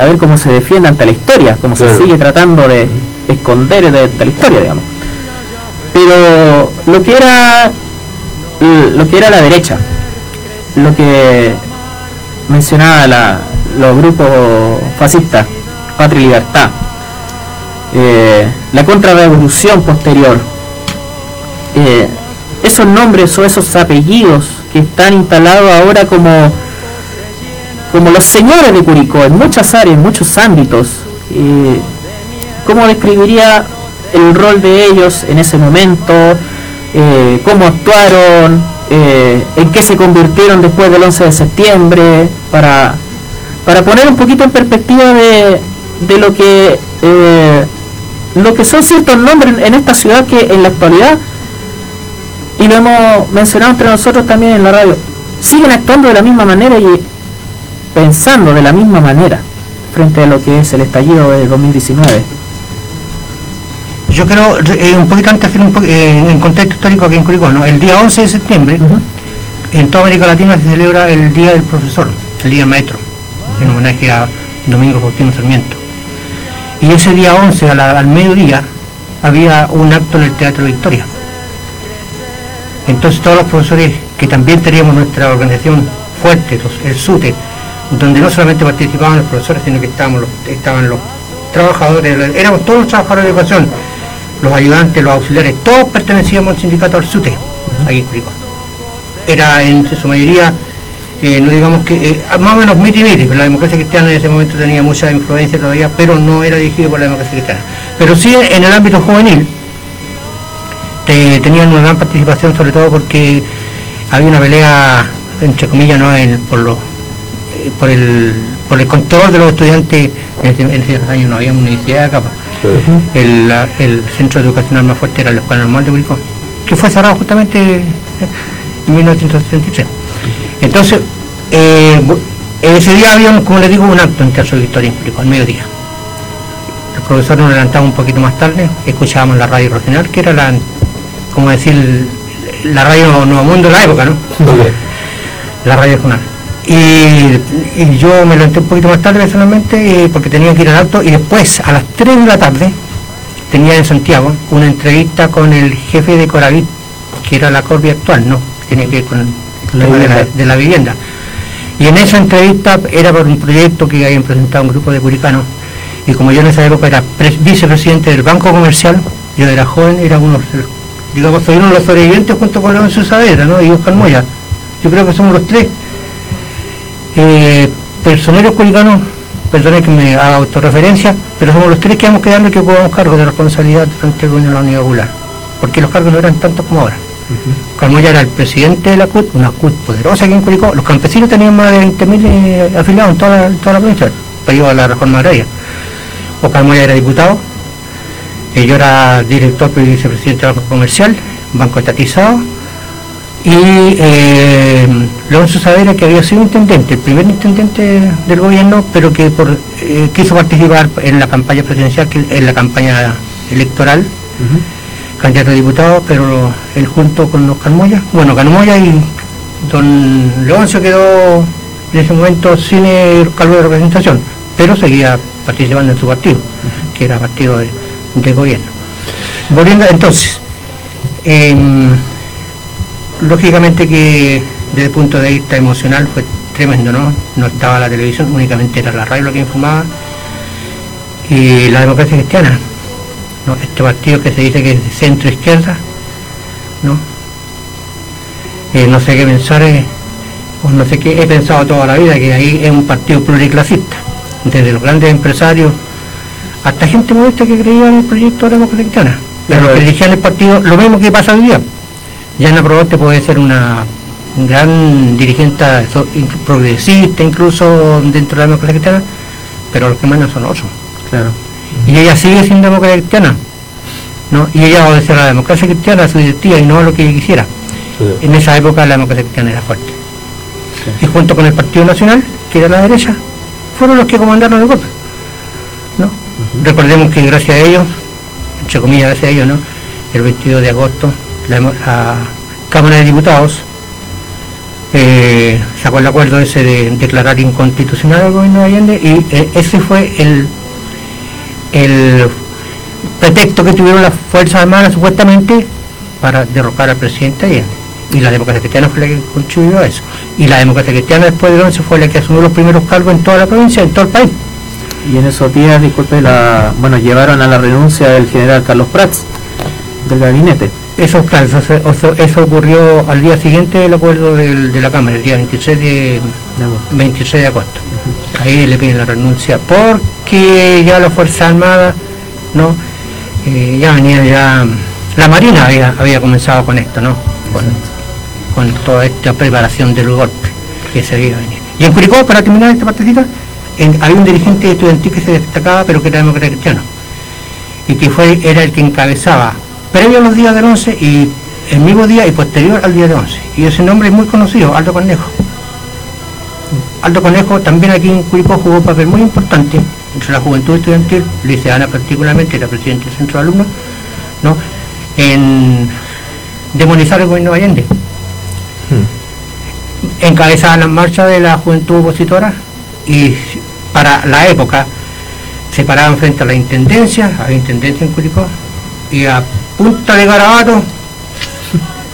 a ver cómo se defiende ante la historia, cómo se sigue tratando de esconder de, de la historia, digamos. Pero lo que era lo que era la derecha, lo que mencionaba la, los grupos fascistas, Patria y Libertad, eh, la contrarrevolución posterior, eh, esos nombres o esos apellidos que están instalados ahora como, como los señores de Curicó en muchas áreas, en muchos ámbitos, eh, ¿cómo describiría el rol de ellos en ese momento? Eh, cómo actuaron, eh, en qué se convirtieron después del 11 de septiembre, para, para poner un poquito en perspectiva de, de lo que lo que son ciertos nombres en esta ciudad que en la actualidad, y lo hemos mencionado entre nosotros también en la radio, siguen actuando de la misma manera y pensando de la misma manera frente a lo que es el estallido de 2019 yo quiero eh, un poquito antes hacer un eh, en contexto histórico aquí en Curicó, el día 11 de septiembre, en toda América Latina se celebra el Día del Profesor, el Día Maestro, en homenaje a Domingo Faustino Sarmiento. Y ese día 11, al mediodía, había un acto en el Teatro Victoria. Entonces todos los profesores que también teníamos nuestra organización fuerte, el SUTE, donde no solamente participaban los profesores, sino que estábamos estaban los trabajadores, éramos todos los trabajadores de educación, los ayudantes, los auxiliares, todos pertenecíamos al sindicato Arsute, aquí en Era en su mayoría, eh, no digamos que, eh, más o menos miti miti, la democracia cristiana en ese momento tenía mucha influencia todavía, pero no era dirigido por la democracia cristiana. Pero sí en el ámbito juvenil, tenían una gran participación, sobre todo porque había una pelea, entre comillas, ¿no? por, lo, eh, por, el, por el control de los estudiantes, en ese, año no había universidad acá, el, centro educacional más fuerte era la Escuela Normal de Curicó, que fue cerrado justamente en 1973. Entonces, eh, ese día había, como les digo, un acto en Teatro de Victoria en Curicó, al mediodía. Los profesores nos levantaban un poquito más tarde, escuchábamos la radio regional, que era la, como decir, la radio Nuevo Mundo de la época, ¿no? La radio regional. Y, yo me levanté un poquito más tarde personalmente eh, porque tenía que ir al acto y después a las 3 de la tarde tenía en Santiago una entrevista con el jefe de Coravit, que era la Corvia actual, ¿no? Tiene que ver con el tema de la, vivienda. Y en esa entrevista era por un proyecto que habían presentado un grupo de curicanos y como yo en esa época era vicepresidente del Banco Comercial, yo era joven, era uno, digamos, soy uno de los sobrevivientes junto con León Saavedra, ¿no? Y Oscar Moya. Yo creo que somos los tres eh, personeros culicanos, perdone que me haga autorreferencia, pero somos los tres que vamos quedando que ocupamos cargos de responsabilidad frente al gobierno de la Unidad Popular, porque los cargos no eran tantos como ahora. Uh ya era el presidente de la CUT, una CUT poderosa aquí en Curicó, los campesinos tenían más de 20.000 eh, afiliados en toda la, toda la provincia, periodo de la reforma agraria. Oscar Moya era diputado, yo era director y vicepresidente del Banco Comercial, banco estatizado, y eh, Lorenzo Saavedra, que había sido intendente, el primer intendente del gobierno, pero que por, eh, quiso participar en la campaña presidencial, en la campaña electoral, candidato a diputado, pero él junto con los Carmoya, bueno, Carmoya y don Leoncio quedó en ese momento sin el cargo de representación, pero seguía participando en su partido, que era partido de, gobierno. Volviendo entonces, em, lógicamente que desde el punto de vista emocional fue tremendo, ¿no? No estaba la televisión, únicamente era la radio lo que informaba. Y la democracia cristiana, ¿no? Este partido que se dice que es de centro izquierda, ¿no? Eh, no sé qué pensar, eh, o no sé qué he pensado toda la vida, que ahí es un partido pluriclasista, desde los grandes empresarios hasta gente modesta que creía en el proyecto de la democracia cristiana, pero que eligían el partido, lo mismo que pasa hoy día Yana Proboste puede ser una gran dirigente progresista incluso dentro de la democracia cristiana, pero los que mandan son otros. Claro. Y ella sigue siendo democracia cristiana. ¿no? Y ella va a ser la democracia cristiana a su directiva y no a lo que ella quisiera. En esa época la democracia cristiana era fuerte. Y junto con el Partido Nacional, que era la derecha, fueron los que comandaron el golpe. Recordemos que gracias a ellos, entre comillas gracias a ellos, ¿no? el 22 de agosto la, Cámara de Diputados eh, sacó el acuerdo ese de declarar inconstitucional al gobierno de Allende y eh, ese fue el, el pretexto que tuvieron las Fuerzas Armadas supuestamente para derrocar al presidente Allende. Y la democracia cristiana fue la que contribuyó a eso. Y la democracia cristiana después de 11 fue la que asumió los primeros cargos en toda la provincia, en todo el país. Y en esos días, disculpe, la, bueno, llevaron a la renuncia del general Carlos Prats del gabinete. Eso, claro, eso, ocurrió al día siguiente del acuerdo de la Cámara, el día 26 de, 26 de agosto. Ahí le piden la renuncia porque ya la Fuerza Armada, ¿no? Eh, ya venía ya, la Marina había, había comenzado con esto, ¿no? Con, toda esta preparación del golpe que se veía venir. Y en Curicó, para terminar esta partecita, había un dirigente estudiantil que se destacaba, pero que era demócrata cristiano, y que fue, era el que encabezaba previo a los días del 11 y el mismo día y posterior al día de 11. Y ese nombre es muy conocido, Aldo Conejo. Aldo Conejo también aquí en Curicó jugó un papel muy importante entre la juventud estudiantil, liceana particularmente, era presidente del centro de alumnos, ¿no? en demonizar el gobierno de Allende. Hmm. Encabezaba las marchas de la juventud opositora y para la época se paraban frente a la intendencia, a la intendencia en Curicó, y a punta de garabato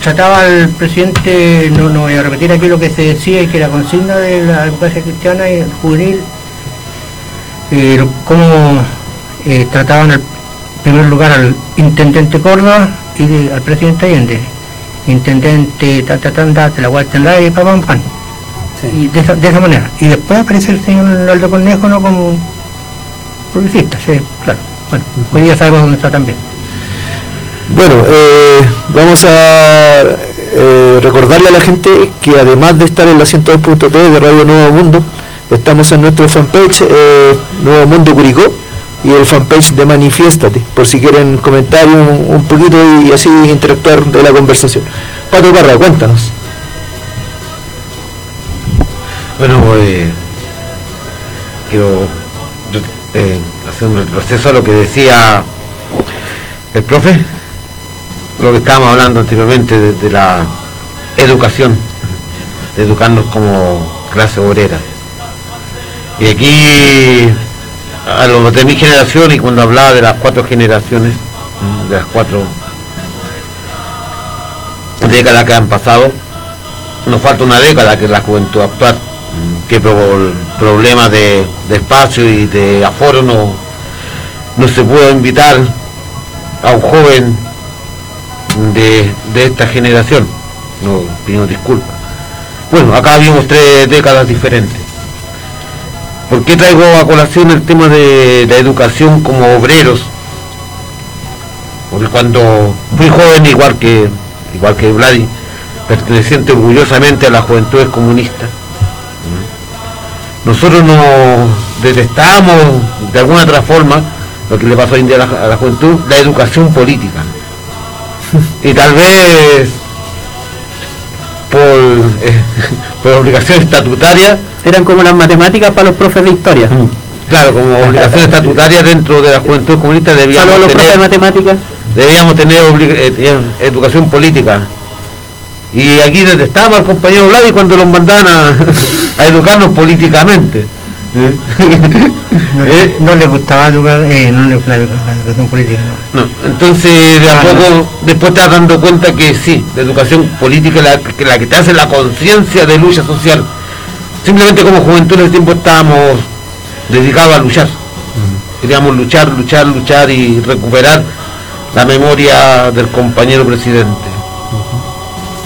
trataba al presidente, no, voy a repetir aquí lo que se decía y que la consigna de la democracia cristiana y juvenil, eh, cómo eh, trataban en primer lugar al intendente Córdoba y al presidente Allende. Intendente, ta, ta, ta, te la vuelta en la y pam, Y de esa, de esa, manera. Y después aparece el señor Aldo Cornejo ¿no? como un progresista, sí, claro. Bueno, hoy día sabemos dónde está también. Bueno, eh, vamos a eh, recordarle a la gente que además de estar en la 102.3 de Radio Nuevo Mundo, estamos en nuestro fanpage eh, Nuevo Mundo Curicó y el fanpage de Manifiéstate, por si quieren comentar un, poquito y, así interactuar de la conversación. Pato Parra, cuéntanos. Bueno, quiero hacer un retroceso a lo que decía el profe lo que estábamos hablando anteriormente de, la educación, de educarnos como clase obrera. Y aquí, a los de mi generación, y cuando hablaba de las cuatro generaciones, de las cuatro décadas que han pasado, nos falta una década que la juventud actual, que por problemas de, de espacio y de aforo no, se puede invitar a un joven de, esta generación. No pido disculpas. Bueno, acá vimos tres décadas diferentes. ¿Por qué traigo a colación el tema de la educación como obreros? Porque cuando fui joven, igual que igual que Vladi, perteneciente orgullosamente a la juventud comunista, nosotros nos detestamos de alguna otra forma lo que le pasó hoy en día a la, juventud, la educación política. Y tal vez por, eh, por obligación estatutaria. Eran como las matemáticas para los profes de historia. Claro, como obligación estatutaria dentro de la juventud comunista debíamos los tener, matemáticas. Debíamos tener eh, educación política. Y aquí detestaba al compañero Vladi cuando los mandaban a educarnos políticamente. ¿Eh? No, le gustaba educar, eh, no le gustaba la educación política. No. entonces de a ah, poco después te vas dando cuenta que sí, la educación política es la, que, la que te hace la conciencia de lucha social. Simplemente como juventud en el tiempo estábamos dedicados a luchar. Queríamos luchar, luchar, luchar y recuperar la memoria del compañero presidente.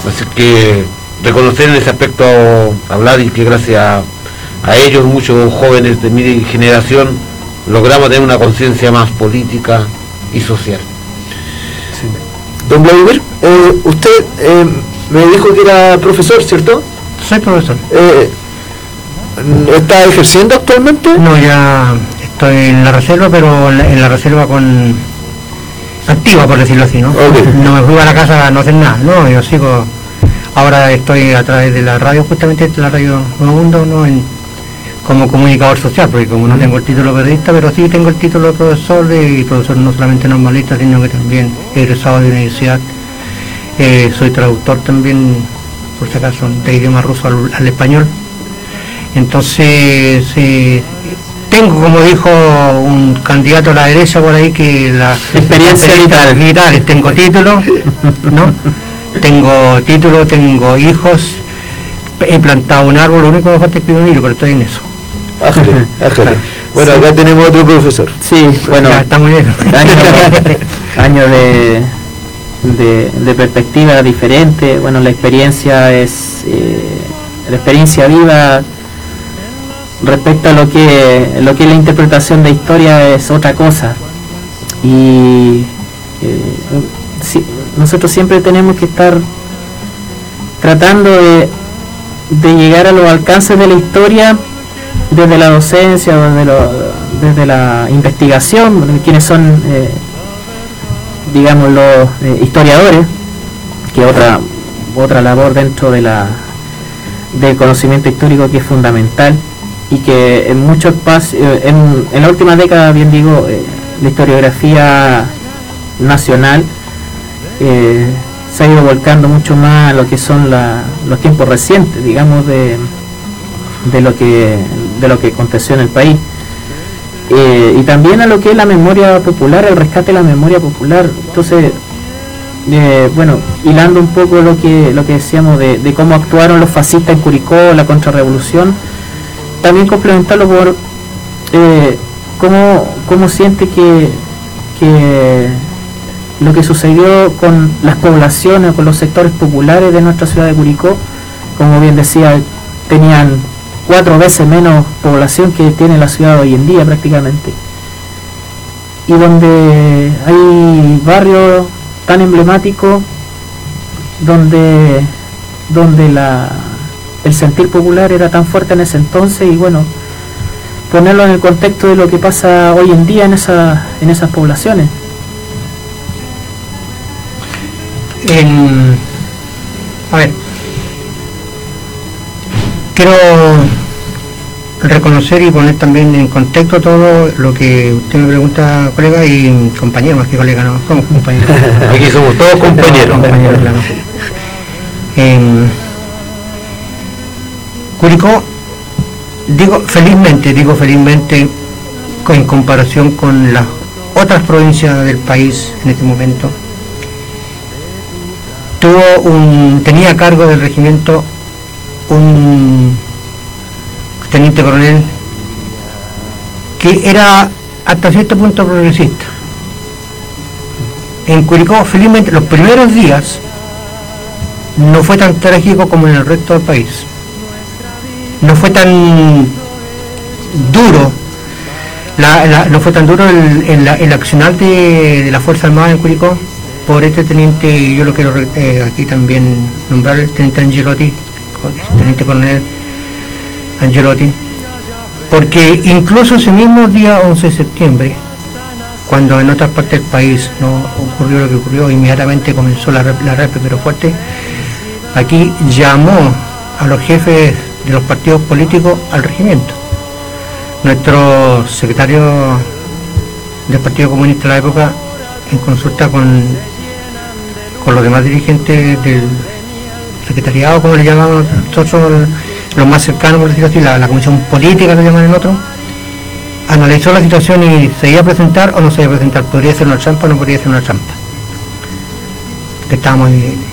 Así que reconocer en ese aspecto a Vladi que gracias a ellos, muchos jóvenes de mi generación, logramos tener una conciencia más política y social. Don Vladimir, eh, usted eh, me dijo que era profesor, ¿cierto? Soy profesor. Eh, ¿Está ejerciendo actualmente? No, ya estoy en la reserva, pero en la, reserva con activa, por decirlo así, ¿no? No me fui a la casa no hacer nada, no, yo sigo, ahora estoy a través de la radio, justamente la radio Nuevo Mundo, ¿no? En, como comunicador social, porque como no tengo el título periodista, pero sí tengo el título de profesor y profesor no solamente normalista, sino que también he egresado de universidad. Eh, soy traductor también, por si acaso, de idioma ruso al, español. Entonces, eh, tengo, como dijo un candidato a la derecha por ahí, que la experiencia vital. tengo título, ¿no? tengo título, tengo hijos, he plantado un árbol, lo único que me falta es un libro, pero estoy en eso. Bueno, acá tenemos otro profesor. Sí, bueno, estamos bien. Años de, de, perspectiva diferente. Bueno, la experiencia es eh, la experiencia viva respecto a lo que lo que es la interpretación de historia es otra cosa. Y eh, nosotros siempre tenemos que estar tratando de, de llegar a los alcances de la historia desde la docencia, desde, desde la investigación, quienes son, eh, digamos, los eh, historiadores, que otra, otra labor dentro de la, del conocimiento histórico que es fundamental y que en muchos espacios, eh, en, en, la última década, bien digo, la historiografía nacional se ha ido volcando mucho más a lo que son los tiempos recientes, digamos, de, de lo que de lo que aconteció en el país. Eh, y también a lo que es la memoria popular el rescate de la memoria popular. Entonces eh, bueno hilando un poco lo que lo que decíamos de, cómo actuaron los fascistas en Curicó la contrarrevolución también complementarlo por eh, cómo, cómo siente que, que lo que sucedió con las poblaciones, con los sectores populares de nuestra ciudad de Curicó, como bien decía, tenían cuatro veces menos población que tiene la ciudad hoy en día prácticamente. Y donde hay barrios tan emblemáticos donde, donde la, el sentir popular era tan fuerte en ese entonces y bueno, ponerlo en el contexto de lo que pasa hoy en día en, esa, en esas poblaciones. a ver, quiero reconocer y poner también en contexto todo lo que usted me pregunta, colega y compañero, más que colega, no, somos compañeros. Aquí somos todos compañeros. Curicó, digo felizmente, digo felizmente, en comparación con las otras provincias del país en este momento, tuvo un, tenía a cargo del regimiento un teniente coronel que era hasta cierto punto progresista. En Curicó, felizmente, los primeros días no fue tan trágico como en el resto del país. No fue tan duro, no fue tan duro el, el, accionar de, la Fuerza Armada en Curicó por este teniente, yo lo quiero eh, aquí también nombrar, el teniente Angelotti, teniente coronel Angelotti, porque incluso ese mismo día 11 de septiembre, cuando en otras partes del país no ocurrió lo que ocurrió, inmediatamente comenzó la, la REP, pero fuerte, aquí llamó a los jefes de los partidos políticos al regimiento. Nuestro secretario del Partido Comunista de la época, en consulta con, con los demás dirigentes del secretariado, como le llamamos nosotros, los más cercanos, por decirlo así, la, comisión política, lo llaman en otro, analizó la situación y se iba a presentar o no se iba a presentar, podría ser una trampa o no podría ser una trampa. Que estábamos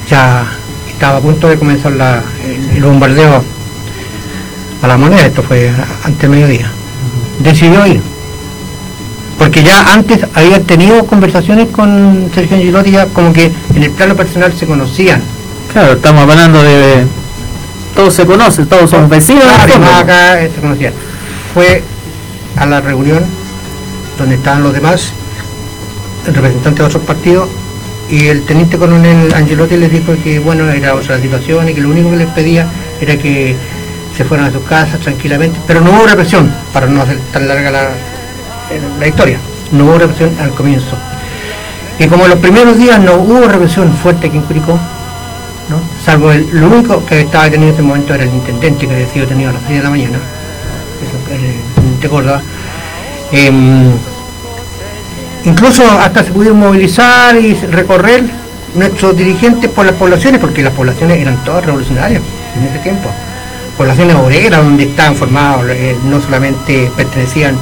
ya estaba a punto de comenzar el bombardeo a la moneda, esto fue antes del mediodía. Decidió ir. Porque ya antes había tenido conversaciones con Sergio Angelotti, ya como que en el plano personal se conocían. Claro, estamos hablando de... Todos se conocen, todos son vecinos. el Claro, acá eh, se conocían. Fue a la reunión donde estaban los demás, representantes de otros partidos, y el teniente coronel Angelotti les dijo que bueno, era otra situación y que lo único que les pedía era que se fueran a sus casas tranquilamente, pero no hubo represión, para no hacer tan larga la, la historia, no hubo represión al comienzo. Y como en los primeros días no hubo represión fuerte aquí en Curicó, ¿no? salvo el, lo único que estaba detenido en ese momento era el intendente que había sido detenido a las 6 de la mañana, intendente Córdoba. Em, incluso hasta se pudieron movilizar y recorrer nuestros dirigentes por las poblaciones, porque las poblaciones eran todas revolucionarias en ese tiempo. Poblaciones obreras donde estaban formados, eh, no solamente pertenecían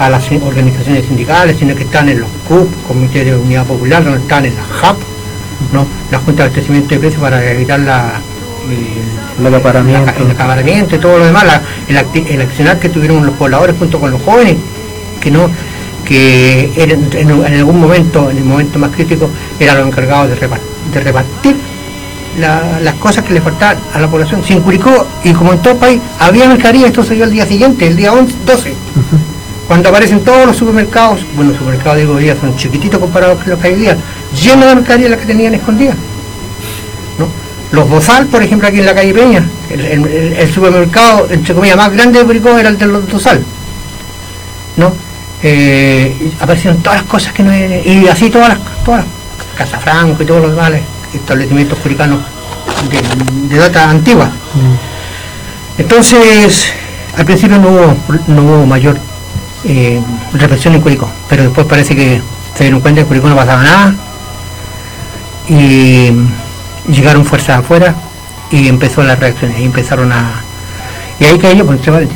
a las organizaciones sindicales, sino que están en los CUP, Comité de Unidad Popular, donde están en la JAP, ¿no? la Junta de Abastecimiento de Precios para evitar la, el, El acaparamiento. la- el acaparamiento y todo lo demás, la- el, el accionar que tuvieron los pobladores junto con los jóvenes, que no que en, en algún momento, en el momento más crítico, eran los encargados de, de repartir la- las cosas que le faltaban a la población. Si en Curicó y como en todo el país había mercadería, esto se dio el día siguiente, el día 11, 12. Cuando aparecen todos los supermercados, bueno, los supermercados digo día son chiquititos comparados con los que hay día, llenos de mercadería las que tenían escondidas. ¿no? Los Bozal, por ejemplo, aquí en la calle Peña, el, el- el- supermercado, entre comillas, más grande de Curicó era el de los Bozal. ¿no? Eh, aparecieron todas las cosas que no y así todas las todas las Casa Franco y todos los demás establecimientos curicanos de, de data antigua. Entonces, al principio no hubo, no hubo mayor eh, represión en Curicó, pero después parece que se dieron cuenta que en Curicó no pasaba nada y llegaron fuerzas afuera y empezó las reacciones y empezaron a y ahí caí yo por entre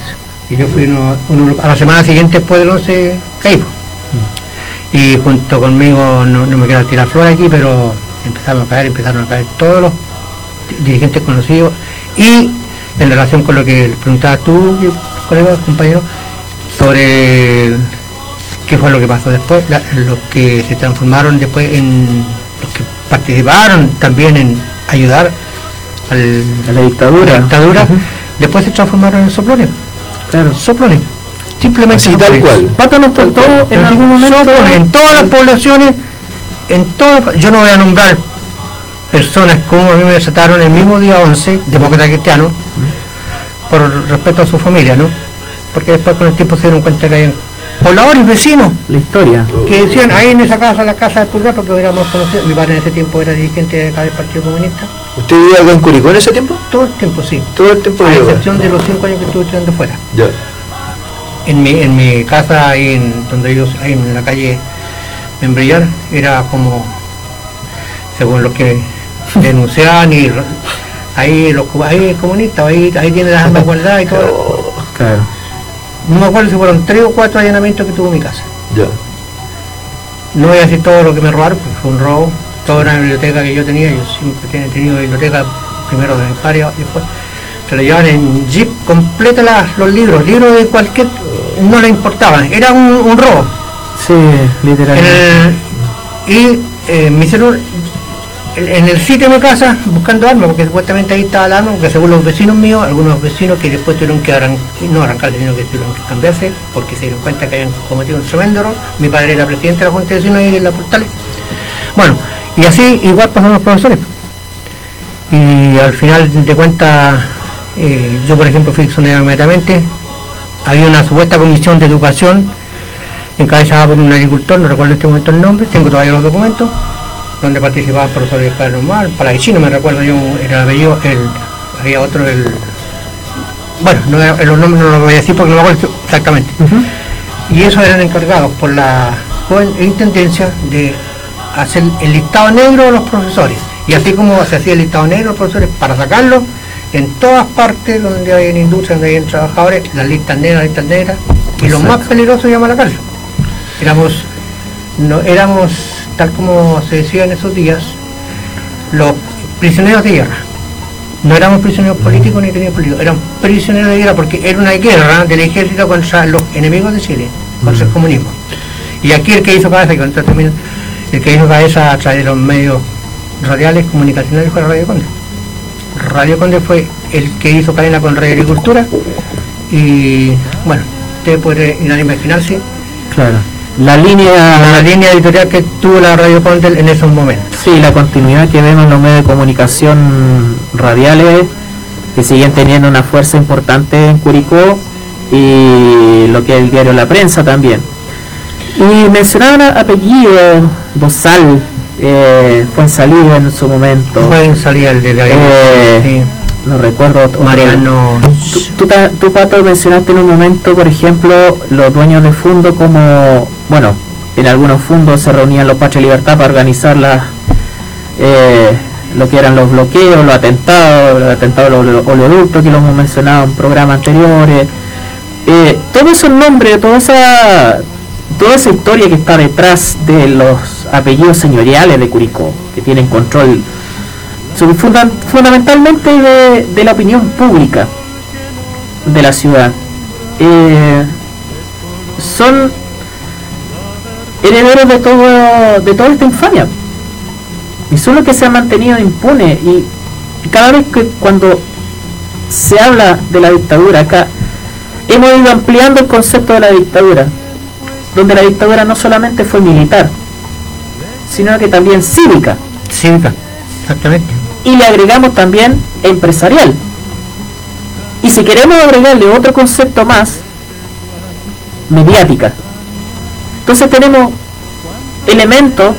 y yo fui uno, uno- a la semana siguiente después del 11 caí pues. y junto conmigo no, no me quiero tirar flores aquí pero empezaron a caer empezaron a caer todos los dirigentes conocidos y en relación con lo que preguntabas tú colega compañero sobre qué fue lo que pasó después la- los que se transformaron después en los que participaron también en ayudar al, A la dictadura. la dictadura, después se transformaron en soplones. Claro. Soplones. Simplemente Así tal cual. Pato nos contó en En algún momento. soplones, en todas las poblaciones, en todas, yo no voy a nombrar personas como a mí me desataron el mismo día 11, demócrata cristiano, por respeto a su familia, ¿no? Porque después con el tiempo se dieron cuenta que hay pobladores, vecinos, La historia. que decían ahí en esa casa, la casa de Pulgar, porque éramos conocidos, mi padre en ese tiempo era dirigente de acá del Partido Comunista, ¿Usted vivía acá en Curicó en ese tiempo? todo el tiempo sí, Todo el tiempo a excepción de los cinco años que estuve estudiando fuera. Ya. En mi, en mi casa, ahí en, donde ellos, ahí en la calle Membrillar, era como, según los que denunciaban, y ahí los ahí el comunista, ahí, ahí tiene las armas guardadas y todo. Claro. No me acuerdo si fueron tres o cuatro allanamientos que tuvo mi casa. Ya. No voy a decir todo lo que me robaron, porque fue un robo. Toda una biblioteca que yo tenía, yo siempre he tenido biblioteca primero de varios y después se lo llevaban en jeep completa los libros, libros de cualquier, no le importaban, era un, un robo. Sí, literalmente. Y eh, me hicieron en el sitio de mi casa buscando armas, porque supuestamente ahí estaba el arma, porque según los vecinos míos, algunos vecinos que después tuvieron que arran- no arrancarse, sino que tuvieron que cambiarse, porque se dieron cuenta que habían cometido un tremendo error. Mi padre era presidente de la Junta de Vecinos ahí en la Portales. Bueno, y así igual pasaron los profesores. Y al final de cuentas, eh, yo por ejemplo fui exonerado inmediatamente, había una supuesta comisión de educación encabezada por un agricultor, no recuerdo en este momento el nombre, tengo todavía los documentos, donde participaba el profesor Oscar Normal, chino me recuerdo yo, era el apellido, el, había otro, el... Bueno, no, los nombres no los voy a decir porque no lo acuerdo exactamente. Y esos eran encargados por la intendencia de hacer el listado negro de los profesores. Y así como se hacía el listado negro de los profesores para sacarlos, en todas partes donde hay en industria, donde hay trabajadores, las listas negras, las listas negras, y lo más peligroso llama la cárcel. Éramos, no, éramos, tal como se decía en esos días, los prisioneros de guerra. No éramos prisioneros políticos ni teníamos políticos, eran prisioneros de guerra porque era una guerra del ejército contra los enemigos de Chile, contra el comunismo. Y aquí el que hizo cabeza, y el que hizo cabeza a través de los medios radiales comunicacionales fue Radio Conde. Radio Conde fue el que hizo cadena con Radio Agricultura y bueno, usted puede ir a imaginarse. Claro. La línea, la línea editorial que tuvo la Radio Conde en esos momentos. Sí, la continuidad que vemos en los medios de comunicación radiales que siguen teniendo una fuerza importante en Curicó y lo que es el diario La Prensa también. Y mencionaban apellidos, Bozal, eh, fue en salida en su momento. Fue en salida el de la eh, No recuerdo. Mariano. Tú, tú, Pato, mencionaste en un momento, por ejemplo, los dueños de fondo como, bueno, en algunos fondos se reunían los Patria Libertad para organizar las, eh, lo que eran los bloqueos, los atentados, los atentados oleoductos que lo hemos mencionado en programas anteriores. Eh, todo esos nombres, toda esa toda esa historia que está detrás de los apellidos señoriales de Curicó, que tienen control fundamentalmente de, la opinión pública de la ciudad, eh, son herederos de todo de toda esta infamia y son los que se han mantenido impunes y cada vez que cuando se habla de la dictadura acá hemos ido ampliando el concepto de la dictadura donde la dictadura no solamente fue militar, sino que también cívica. Cívica, exactamente. Y le agregamos también empresarial. Y si queremos agregarle otro concepto más, mediática. Entonces tenemos elementos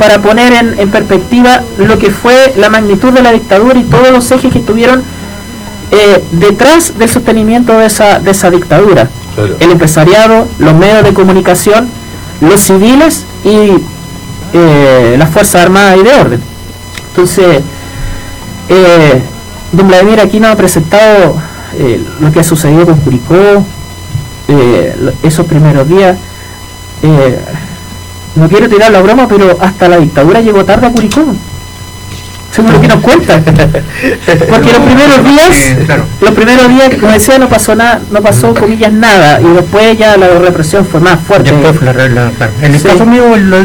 para poner en, perspectiva lo que fue la magnitud de la dictadura y todos los ejes que estuvieron eh, detrás del sostenimiento de esa, de esa dictadura el empresariado, los medios de comunicación, los civiles y eh, las Fuerzas Armadas y de Orden. Entonces, eh, don Vladimir aquí nos ha presentado eh, lo que ha sucedido con Curicó, esos primeros días. no quiero tirar la broma, pero hasta la dictadura llegó tarde a Curicó según lo que nos cuentan. Porque los primeros días, los primeros días, como decía, no pasó nada, no pasó comillas nada, y después ya la represión fue más fuerte. En el caso mío lo,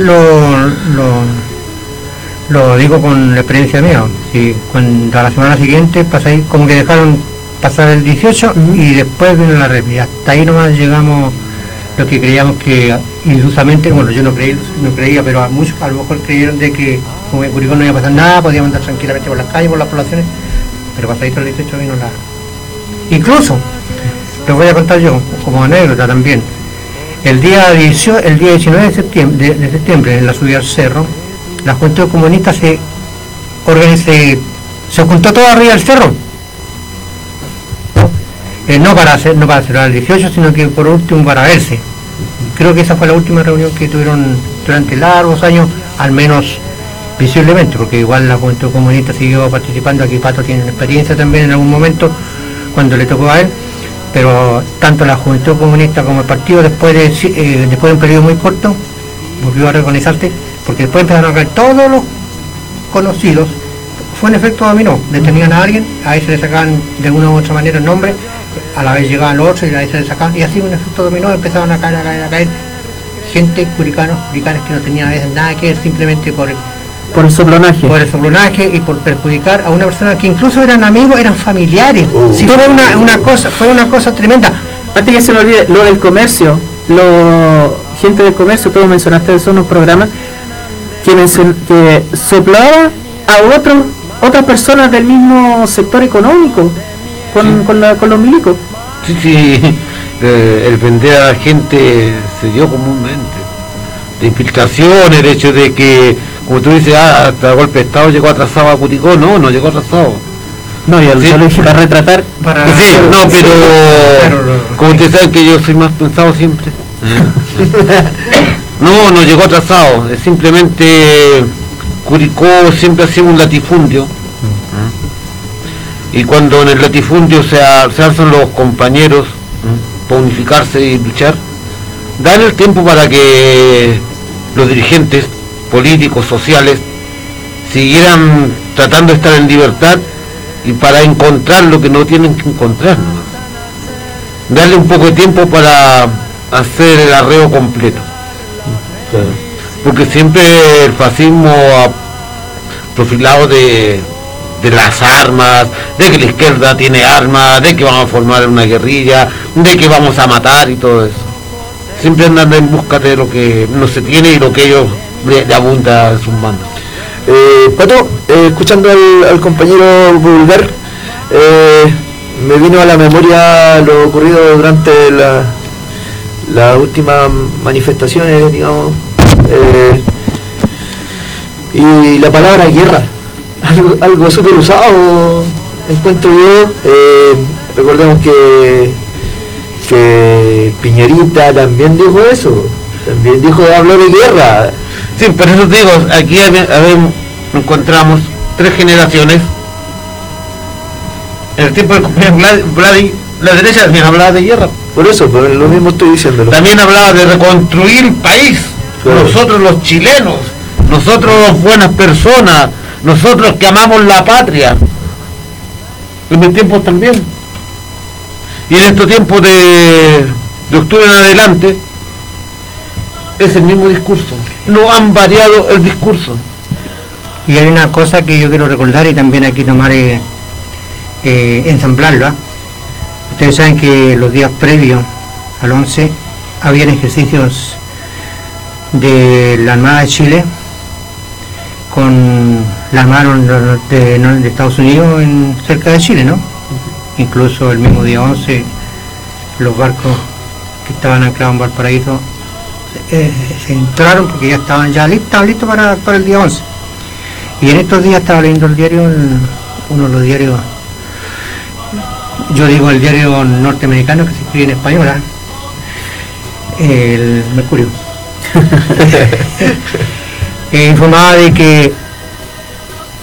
lo, digo con la experiencia mía. Si cuando a la semana siguiente pasáis, como que dejaron pasar el 18 y después vino la represión. Hasta ahí nomás llegamos lo que creíamos que ilusamente, bueno yo no creí, no creía, pero a muchos a lo mejor creyeron de que como en Curicó no iba a pasar nada, podíamos andar tranquilamente por las calles, por las poblaciones, pero pasadito el 18 vino la... Incluso, les voy a contar yo, como anécdota también, el día, 18, el día 19 de septiembre, de, septiembre en la subida al cerro, la Juventud Comunista se organizó, se juntó todo arriba del cerro. Eh, no para hacer, no para celebrar el 18, sino que por último para verse. Creo que esa fue la última reunión que tuvieron durante largos años, al menos visiblemente, porque igual la Juventud Comunista siguió participando, aquí Pato tiene experiencia también en algún momento, cuando le tocó a él, pero tanto la Juventud Comunista como el partido después de, eh, después de un periodo muy corto, volvió a reorganizarse, porque después empezaron a caer todos los conocidos, fue un efecto dominó, detenían a alguien, a ese le sacaban de una u otra manera el nombre, a la vez llegaban los otros y a vez se les sacaban, y así un efecto dominó, empezaban a caer, a caer, a caer, gente, curicanos, curicanos que no tenían a veces nada que ver simplemente por el, por el soplonaje. Por el soplonaje y por perjudicar a una persona que incluso eran amigos, eran familiares. Uh. fue una, cosa, fue una cosa tremenda. Antes que se me olvide, lo del comercio, lo gente del comercio, tú mencionaste eso en los programas, que, que soplaba a otros otras personas del mismo sector económico con, con, la, con los milicos. Sí, sí, eh, el vender a la gente se dio comúnmente. De infiltración, el hecho de que, como tú dices, ah, hasta golpe de Estado llegó atrasado a Curicó, no, no llegó atrasado. No, y Sí. solo para retratar Para, Sí, no, pero como ustedes saben que yo soy más pensado siempre. No, no llegó atrasado, es simplemente Curicó siempre ha sido un latifundio. Y cuando en el latifundio se, se alzan los compañeros para unificarse y luchar, dan el tiempo para que los dirigentes políticos, sociales, siguieran tratando de estar en libertad y para encontrar lo que no tienen que encontrar. Darle un poco de tiempo para hacer el arreo completo. Porque siempre el fascismo ha profilado de, de las armas, de que la izquierda tiene armas, de que vamos a formar una guerrilla, de que vamos a matar y todo eso. Siempre andan en busca de lo que no se tiene y lo que ellos le, le abunda en sus manos. Eh, Pato, eh, escuchando al, compañero Bulgar, eh, me vino a la memoria lo ocurrido durante la, las últimas manifestaciones, digamos, eh, y la palabra guerra, algo, algo súper usado, encuentro yo. eh, recordemos que, que Piñerita también dijo eso, también dijo, habló de guerra. Sí, por eso digo, aquí habe- habemos- encontramos tres generaciones. En el tiempo Vlad- Vladi, la derecha también hablaba de guerra. Por eso, pero lo mismo estoy diciéndolo. También hablaba de reconstruir el país. Claro. Nosotros los chilenos, nosotros los buenas personas, nosotros que amamos la patria. En mis tiempos también. Y en estos tiempos de, de octubre en adelante, es el mismo discurso. No han variado el discurso. Y hay una cosa que yo quiero recordar y también aquí tomar, eh, eh, ensamblarlo. ¿ah? Ustedes saben que los días previos al 11 habían ejercicios de la Armada de Chile con la Armada de, Estados Unidos en, cerca de Chile, ¿no? Incluso el mismo día 11 los barcos que estaban anclados en Valparaíso eh, se entraron porque ya estaban ya listos, listos para, para el día 11. Y en estos días estaba leyendo el diario, uno de los diarios, yo digo el diario norteamericano que se escribe en español, ¿ah? el Mercurio. Eh, informaba de que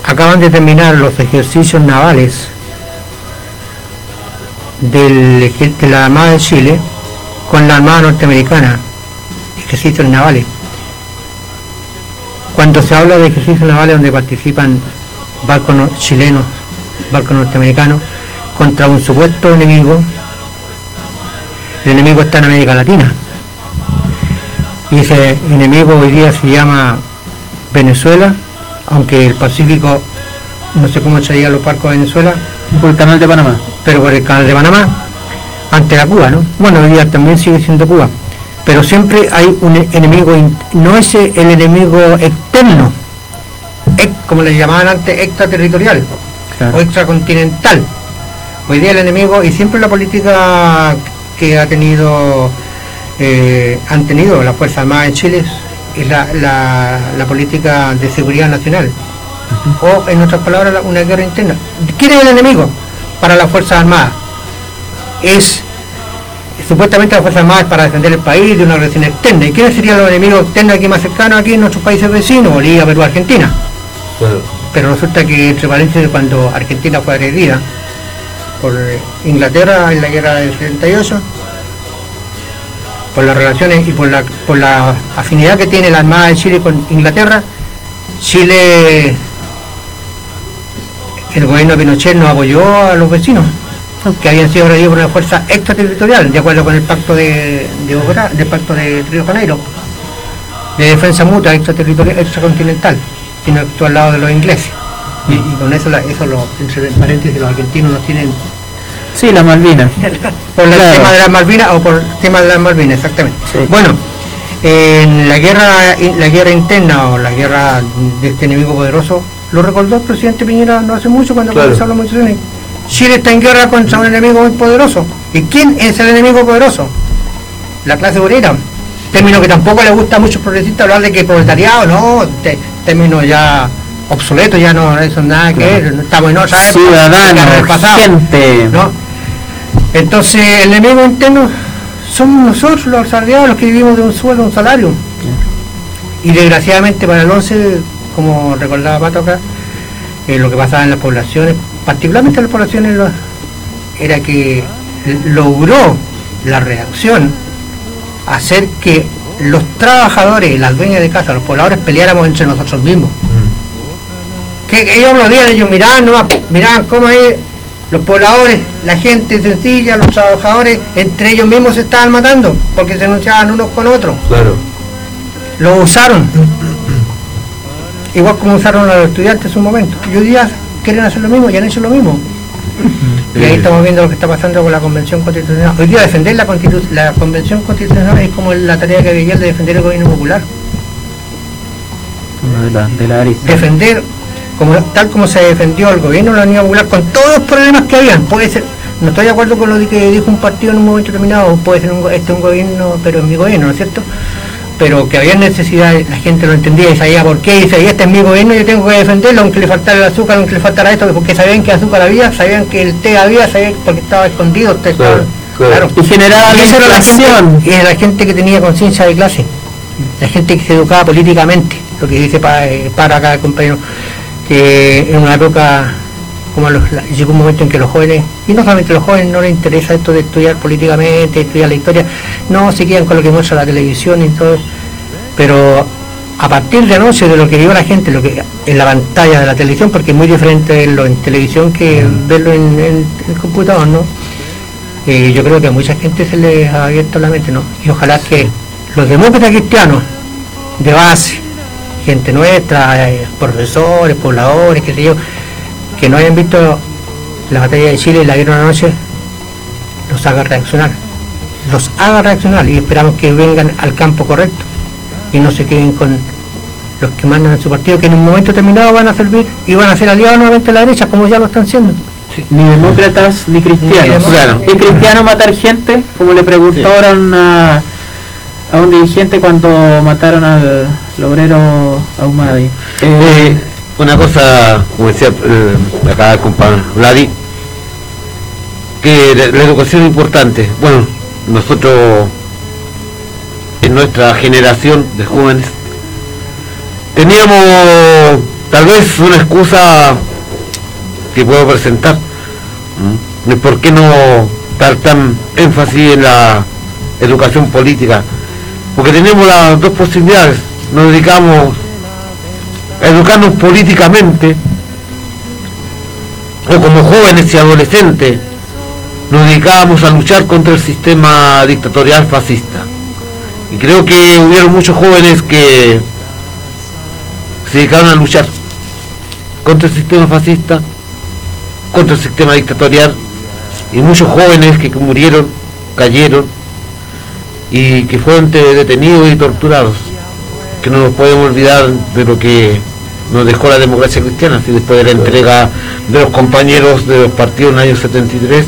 acaban de terminar los ejercicios navales del, de la Armada de Chile con la Armada norteamericana, ejercicios navales. Cuando se habla de ejercicios navales donde participan barcos no- chilenos, barcos norteamericanos, contra un supuesto enemigo, el enemigo está en América Latina. Y ese enemigo hoy día se llama Venezuela, aunque el Pacífico, no sé cómo echaría los barcos a Venezuela, por el canal de Panamá. pero por el canal de Panamá, ante la Cuba, ¿no? Bueno, hoy día también sigue siendo Cuba, pero siempre hay un enemigo, no es el enemigo externo, ex- como le llamaban antes, extraterritorial Claro. o extracontinental. Hoy día el enemigo, y siempre la política que ha tenido, eh, han tenido las Fuerzas Armadas en Chile es la, la- la política de seguridad nacional. O, en otras palabras, la- una guerra interna. ¿Quién es el enemigo para las Fuerzas Armadas? Es supuestamente las Fuerzas Armadas para defender el país de una agresión externa. ¿Y quiénes serían los enemigos externos aquí más cercanos aquí en nuestros países vecinos? Bolivia, Perú, Argentina. Pero resulta que entre paréntesis cuando Argentina fue agredida por Inglaterra en la guerra del 78, por las relaciones y por la, por la afinidad que tiene la Armada de Chile con Inglaterra, Chile, el gobierno de Pinochet no apoyó a los vecinos que habían sido agredidos por una fuerza extraterritorial, de acuerdo con el pacto de, de pacto de Río Janeiro, de defensa mutua extraterritorial, extracontinental, sino actuó al lado de los ingleses. Y, y con eso, la- eso lo, entre paréntesis, los argentinos nos tienen Sí, la Malvinas. por el Claro. tema de las Malvinas o por el tema de las Malvinas, exactamente. Sí. Bueno, en la guerra, la guerra interna o la guerra de este enemigo poderoso, lo recordó el presidente Piñera no hace mucho cuando Claro. comenzó las movilizaciones. Chile está en guerra contra un enemigo muy poderoso. ¿Y quién es el enemigo poderoso? La clase obrera. término que tampoco le gusta a muchos progresistas hablar de que proletariado, no, término ya obsoleto, ya no eso nada que ver, estamos en otra época, gente. ¿no? Entonces el enemigo interno somos nosotros los asalariados los que vivimos de un sueldo, un salario. Y desgraciadamente para el 11, como recordaba Pato acá, eh, lo que pasaba en las poblaciones, particularmente en las poblaciones, era que logró la reacción hacer que los trabajadores, las dueñas de casa, los pobladores peleáramos entre nosotros mismos. Que ellos lo veían, ellos miraban nomás, miraban cómo hay los pobladores, la gente sencilla, los trabajadores, entre ellos mismos se estaban matando, porque se anunciaban unos con otros. Claro. Lo usaron. Igual como usaron a los estudiantes en su momento. Y hoy día quieren hacer lo mismo y han hecho lo mismo. Y ahí estamos viendo lo que está pasando con la Convención Constitucional. Hoy día defender la, la Convención Constitucional es como la tarea que había de defender el gobierno popular. de la, defender tal como se defendió el gobierno de la Unidad Popular con todos los problemas que habían. Puede ser, no estoy de acuerdo con lo que dijo un partido en un momento determinado, puede ser un, este un gobierno, pero es mi gobierno, ¿no es cierto? Pero que había necesidad, la gente lo entendía y sabía por qué, y decía, este es mi gobierno, yo tengo que defenderlo, aunque le faltara el azúcar, aunque le faltara esto, porque sabían que azúcar había, sabían que el té había, sabían porque estaba escondido. claro, Y generaba la. Y la gente que tenía conciencia de clase, la gente que se educaba políticamente, lo que dice para, eh, para acá el compañero en una época como llegó un momento en que los jóvenes, y no solamente los jóvenes, no les interesa esto de estudiar políticamente, estudiar la historia, no se quedan con lo que muestra la televisión y todo, pero a partir de anoche de lo que vio la gente lo que en la pantalla de la televisión, porque es muy diferente verlo en televisión que verlo en, el computador, ¿no? Eh, yo creo que a mucha gente se les ha abierto la mente, ¿no? Y ojalá que los demócratas cristianos de base, gente nuestra, eh, profesores, pobladores, que sé yo, que no hayan visto la batalla de Chile y la vieron anoche, los haga reaccionar. Los haga reaccionar y esperamos que vengan al campo correcto y no se queden con los que mandan en su partido, que en un momento determinado van a servir y van a ser aliados nuevamente a la derecha, como ya lo están siendo. Ni demócratas ni cristianos. Ni cristiano matar gente, como le preguntaron a a un dirigente cuando mataron al obrero Ahumadi. Eh, una cosa, como decía eh, acá el compañero Vladi, que la, educación es importante. Bueno, nosotros en nuestra generación de jóvenes teníamos tal vez una excusa que puedo presentar. ¿Por qué no dar tan énfasis en la educación política? porque tenemos las dos posibilidades, nos dedicamos a educarnos políticamente, o como jóvenes y adolescentes, nos dedicábamos a luchar contra el sistema dictatorial fascista. Y creo que hubieron muchos jóvenes que se dedicaron a luchar contra el sistema fascista, contra el sistema dictatorial, y muchos jóvenes que murieron, cayeron, y que fueron detenidos y torturados, que no nos podemos olvidar de lo que nos dejó la democracia cristiana, así después de la entrega de los compañeros de los partidos en el año 73.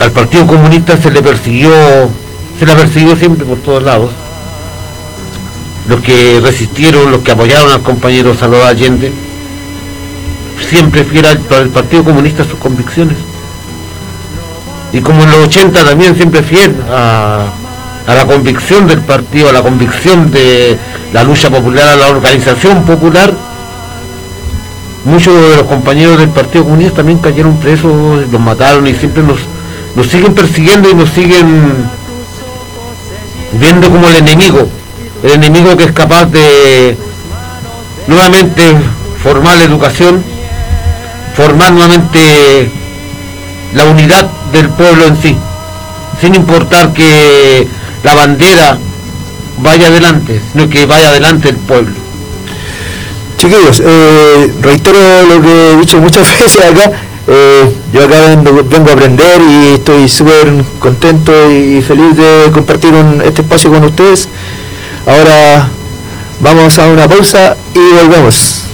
Al Partido Comunista se le persiguió, se le persiguió siempre por todos lados. Los que resistieron, los que apoyaron al compañero Salvador Allende, siempre fiel al Partido Comunista sus convicciones y como en los 80 también siempre fiel a, la convicción del partido, a la convicción de la lucha popular, a la organización popular, muchos de los compañeros del Partido Comunista también cayeron presos, los mataron y siempre nos, nos siguen persiguiendo y nos siguen viendo como el enemigo, el enemigo que es capaz de nuevamente formar la educación, formar nuevamente la unidad del pueblo en sí, sin importar que la bandera vaya adelante, sino que vaya adelante el pueblo. Chiquillos, eh, reitero lo que he dicho muchas veces acá, eh, yo acá vengo, a aprender y estoy súper contento y feliz de compartir este espacio con ustedes. Ahora vamos a una pausa y volvemos.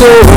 so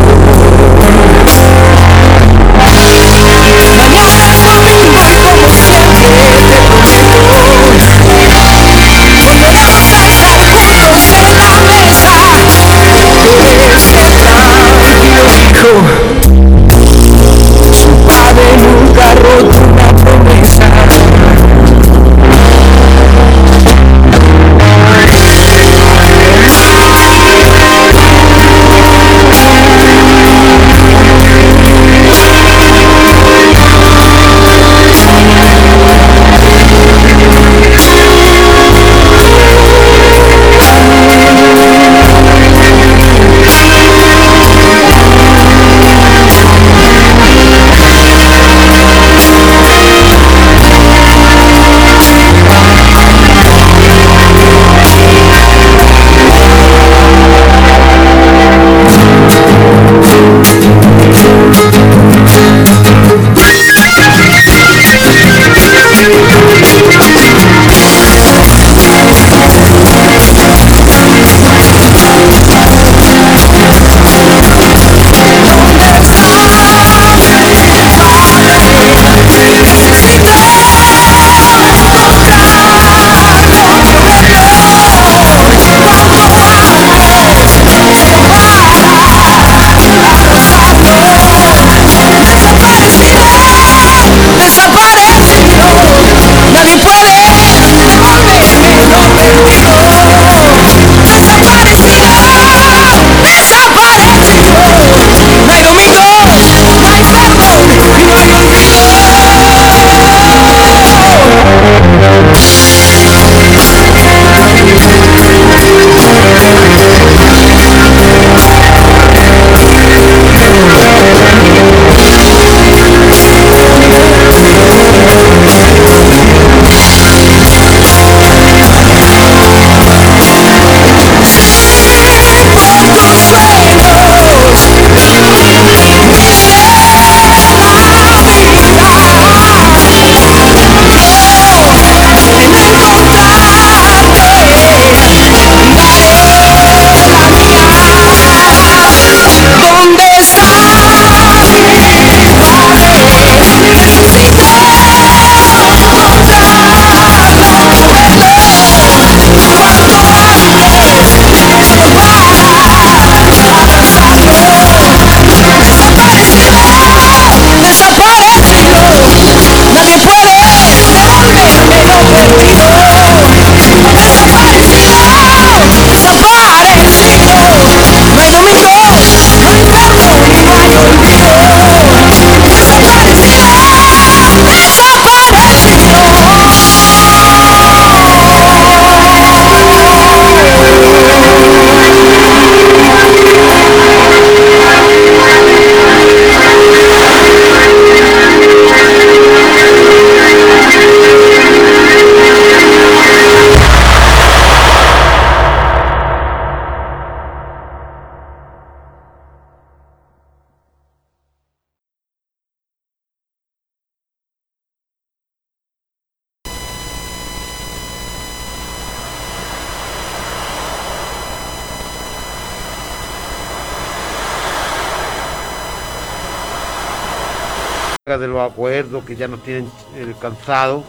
de los acuerdos que ya nos tienen el cansado.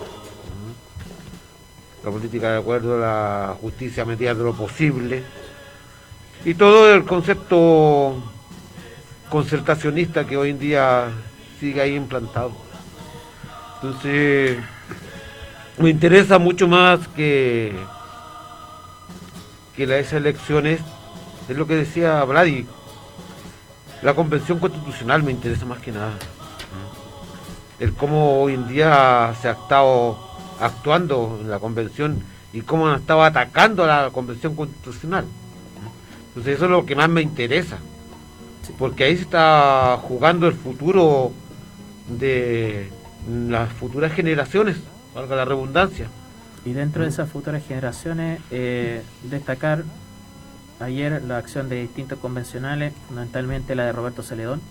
La política de acuerdo, la justicia a medida de lo posible. Y todo el concepto concertacionista que hoy en día sigue ahí implantado. Entonces, me interesa mucho más que, que las elecciones, es lo que decía Vladi, La convención constitucional me interesa más que nada. El cómo hoy en día se ha estado actuando en la convención y cómo han estado atacando a la convención constitucional. Entonces eso es lo que más me interesa. Porque ahí se está jugando el futuro de las futuras generaciones, valga la redundancia. Y dentro de esas futuras generaciones, eh, destacar ayer la acción de distintos convencionales, fundamentalmente la de Roberto Celedón,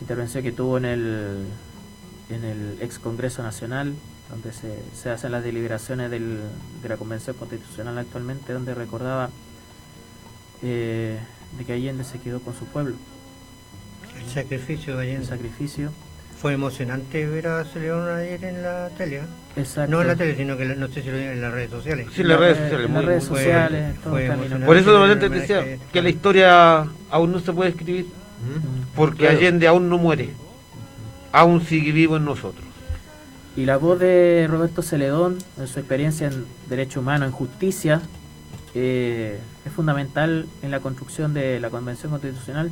intervención que tuvo en el, en el ex Congreso Nacional, donde se, se hacen las deliberaciones del, de la Convención Constitucional actualmente, donde recordaba eh, de que Allende se quedó con su pueblo. El sacrificio de Allende. El sacrificio. Fue emocionante ver a Celedón ayer en la tele. ¿eh? Exacto. No en la tele, sino que la- no sé si lo en las redes sociales. Sí, en las redes En sociales. las redes sociales, fue emocionante. Por eso normalmente Pero decía que la historia aún no se puede escribir, porque Claro. Allende aún no muere, aún sigue vivo en nosotros. Y la voz de Roberto Celedón, en su experiencia en derecho humano, en justicia, eh, es fundamental en la construcción de la Convención Constitucional,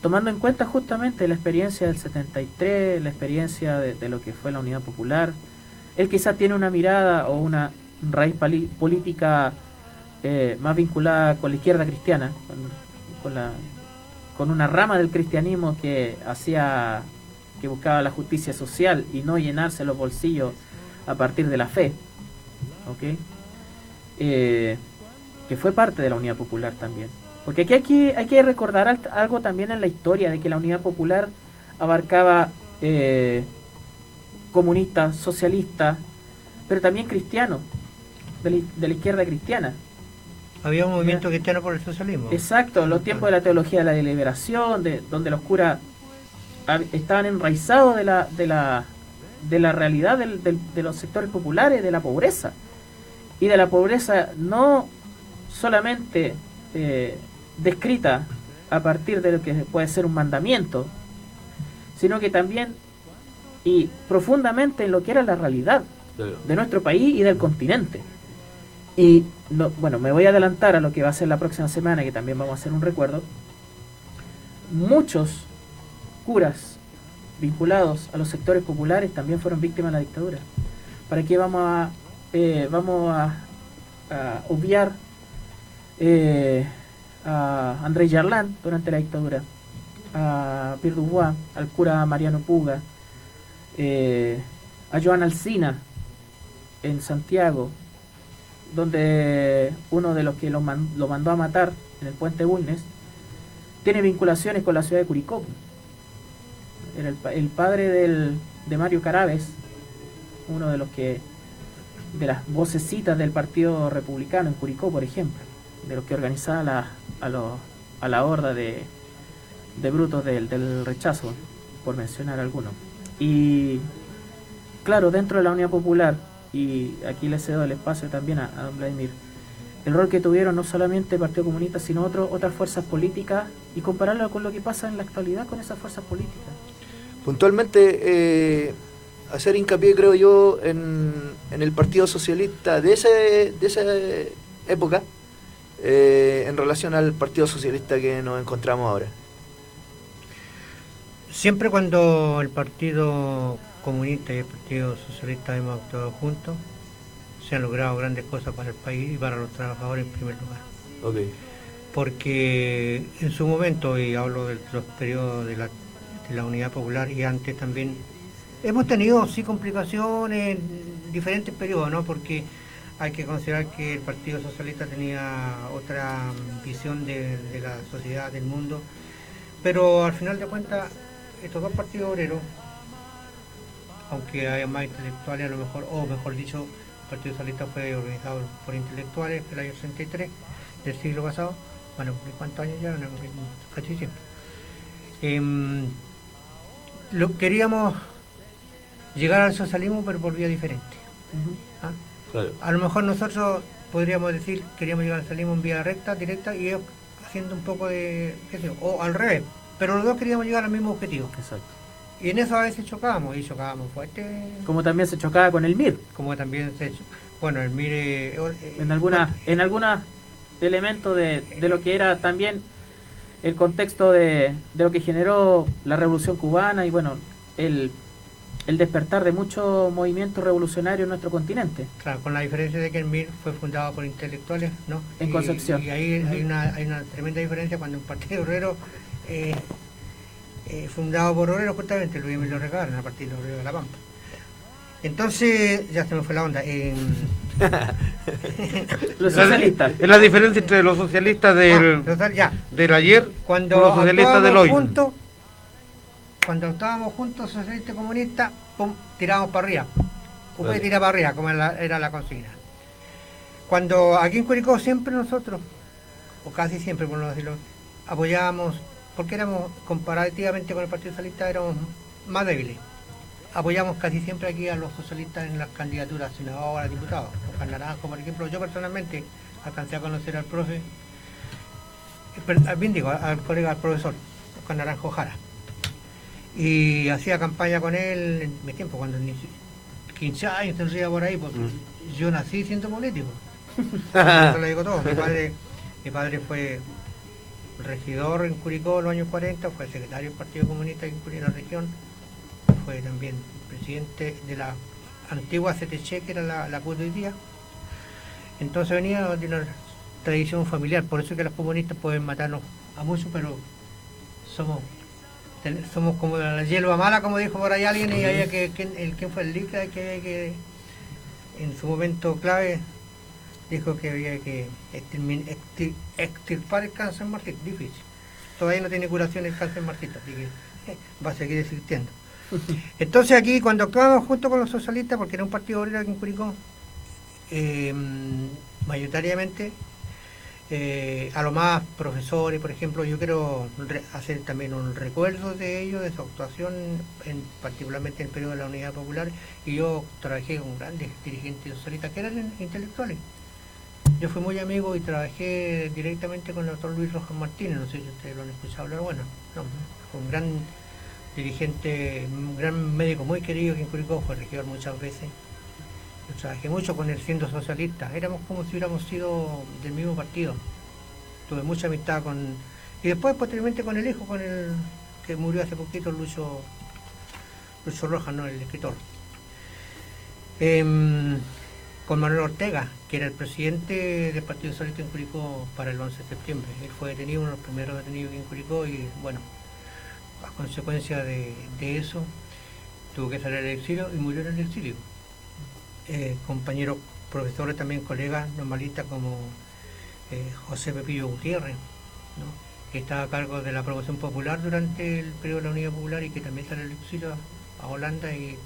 tomando en cuenta justamente la experiencia del 73, la experiencia de, lo que fue la Unidad Popular. Él quizá tiene una mirada o una raíz política eh, más vinculada con la izquierda cristiana, con una rama del cristianismo que hacía que buscaba la justicia social y no llenarse los bolsillos a partir de la fe, ¿ok? Eh, que fue parte de la Unidad Popular también. Porque aquí, aquí hay que recordar al- algo también en la historia, de que la Unidad Popular abarcaba eh, comunistas, socialistas, pero también cristianos, de la, de la izquierda cristiana. Había un movimiento cristiano por el socialismo. Exacto, los tiempos de la teología de la deliberación, de, donde los curas estaban enraizados de la, de la, de la realidad del- del- de los sectores populares, de la pobreza. Y de la pobreza no solamente eh, descrita a partir de lo que puede ser un mandamiento, sino que también y profundamente en lo que era la realidad de nuestro país y del continente. Y no, bueno, me voy a adelantar a lo que va a ser la próxima semana, que también vamos a hacer un recuerdo. Muchos curas vinculados a los sectores populares también fueron víctimas de la dictadura. ¿Para qué vamos a, eh, vamos a, obviar eh, a Andrés Yarlán durante la dictadura? A Pierre Dubois, al cura Mariano Puga, eh, a Joan Alsina en Santiago, donde uno de los que lo, lo mandó a matar en el puente Bulnes tiene vinculaciones con la ciudad de Curicó. Era el, el padre del, de Mario Carabes, uno de los que de las vocecitas del Partido Republicano en Curicó, por ejemplo, de los que organizaba la, a, los- a la horda de, de brutos del, del rechazo, por mencionar algunos. Y claro, dentro de la Unidad Popular, y aquí le cedo el espacio también a, a don Vladimir, el rol que tuvieron no solamente el Partido Comunista, sino otro, otras fuerzas políticas, y compararlo con lo que pasa en la actualidad con esas fuerzas políticas. Puntualmente, eh, hacer hincapié, creo yo, en, en el Partido Socialista de, ese, de esa época eh, en relación al Partido Socialista que nos encontramos ahora. Siempre cuando el Partido Comunista y el Partido Socialista hemos actuado juntos, se han logrado grandes cosas para el país y para los trabajadores en primer lugar. Ok. Porque en su momento, y hablo de los periodos de la, la Unidad Popular y antes también, hemos tenido sí complicaciones en diferentes periodos, ¿no? Porque hay que considerar que el Partido Socialista tenía otra visión de, la sociedad, del mundo, pero al final de cuentas, estos dos partidos obreros, aunque haya más intelectuales a lo mejor, o mejor dicho, el Partido Socialista fue organizado por intelectuales el año 63 del siglo pasado, bueno, ¿cuántos años ya? Casi siempre. Em, lo, queríamos llegar al socialismo, pero por vía diferente. ¿ah? Claro. A lo mejor nosotros podríamos decir queríamos llegar al socialismo en vía recta, directa, y ellos haciendo un poco de, qué sé yo, o al revés, pero los dos queríamos llegar al mismo objetivo. Exacto. Y en eso a veces chocábamos, y chocábamos fuerte, Como también se chocaba con el MIR, como también se bueno, el mire... eh, en alguna, en algunos elementos de, de lo que era también el contexto de, de, lo que generó la revolución cubana y bueno, el, el despertar de muchos movimientos revolucionarios en nuestro continente. Claro, con la diferencia de que el MIR fue fundado por intelectuales, ¿no? En Concepción. Y ahí hay, una, hay una tremenda diferencia cuando un partido obrero, eh, eh, fundado por obreros justamente, Luis Emilio Recabarren, a partir de Obrero de la Pampa. Entonces, ya se me fue la onda. Eh, los socialistas. Es la diferencia entre los socialistas del, ah, ya. del ayer cuando los socialistas del hoy. Juntos, cuando estábamos juntos, socialistas y comunistas, pum, tirábamos para arriba. Usted vale. tira para arriba, como era la, era la consigna. Cuando aquí en Curicó siempre nosotros, o casi siempre por no decirlo, apoyábamos, porque éramos comparativamente con el Partido Socialista, éramos más débiles apoyamos casi siempre aquí a los socialistas en las candidaturas senador, a diputados. Oscar Naranjo, por ejemplo, yo personalmente alcancé a conocer al profe, bien digo, al colega, al profesor, Oscar Naranjo Jara. Y hacía campaña con él en mi tiempo, cuando 15 años tendría por ahí, porque mm. yo nací siendo político. Eso lo digo todo. Mi padre, mi padre fue regidor en Curicó en los años 40, fue secretario del Partido Comunista en la región fue también presidente de la antigua CTC, que era la, la CUT de hoy día. Entonces venía de una tradición familiar, por eso que los comunistas pueden matarnos a muchos, pero somos somos como la hierba mala, como dijo por ahí alguien, y había que, el quién fue el LICA, que, que en su momento clave dijo que había que extirpar el cáncer martito, difícil. Todavía no tiene curación el cáncer martito, así que va a seguir existiendo. Entonces aquí cuando actuábamos junto con los socialistas, porque era un partido obrero aquí en Curicó, eh, mayoritariamente, eh, a los más profesores, por ejemplo, yo quiero hacer también un recuerdo de ellos, de su actuación, en, particularmente en el periodo de la Unidad Popular, y yo trabajé con grandes dirigentes socialistas que eran intelectuales. Yo fui muy amigo y trabajé directamente con el doctor Luis Rojas Martínez, no sé si ustedes lo han escuchado hablar, bueno, no, con gran dirigente, un gran médico muy querido que en Curicó fue regidor muchas veces. Yo trabajé mucho con él siendo socialista. Éramos como si hubiéramos sido del mismo partido. Tuve mucha amistad con. Y después, posteriormente, con el hijo, con el que murió hace poquito, Lucho, Lucho Rojas, ¿no? El escritor. Em, con Manuel Ortega, que era el presidente del Partido Socialista en Curicó para el 11 de septiembre. Él fue detenido, uno de los primeros detenidos en Curicó, y bueno, a consecuencia de, eso, tuvo que salir al exilio y murió en el exilio. Eh, compañeros, profesores también, colegas normalistas como eh, José Pepillo Gutiérrez, que estaba a cargo de la promoción popular durante el periodo de la Unidad Popular y que también sale al exilio a Holanda y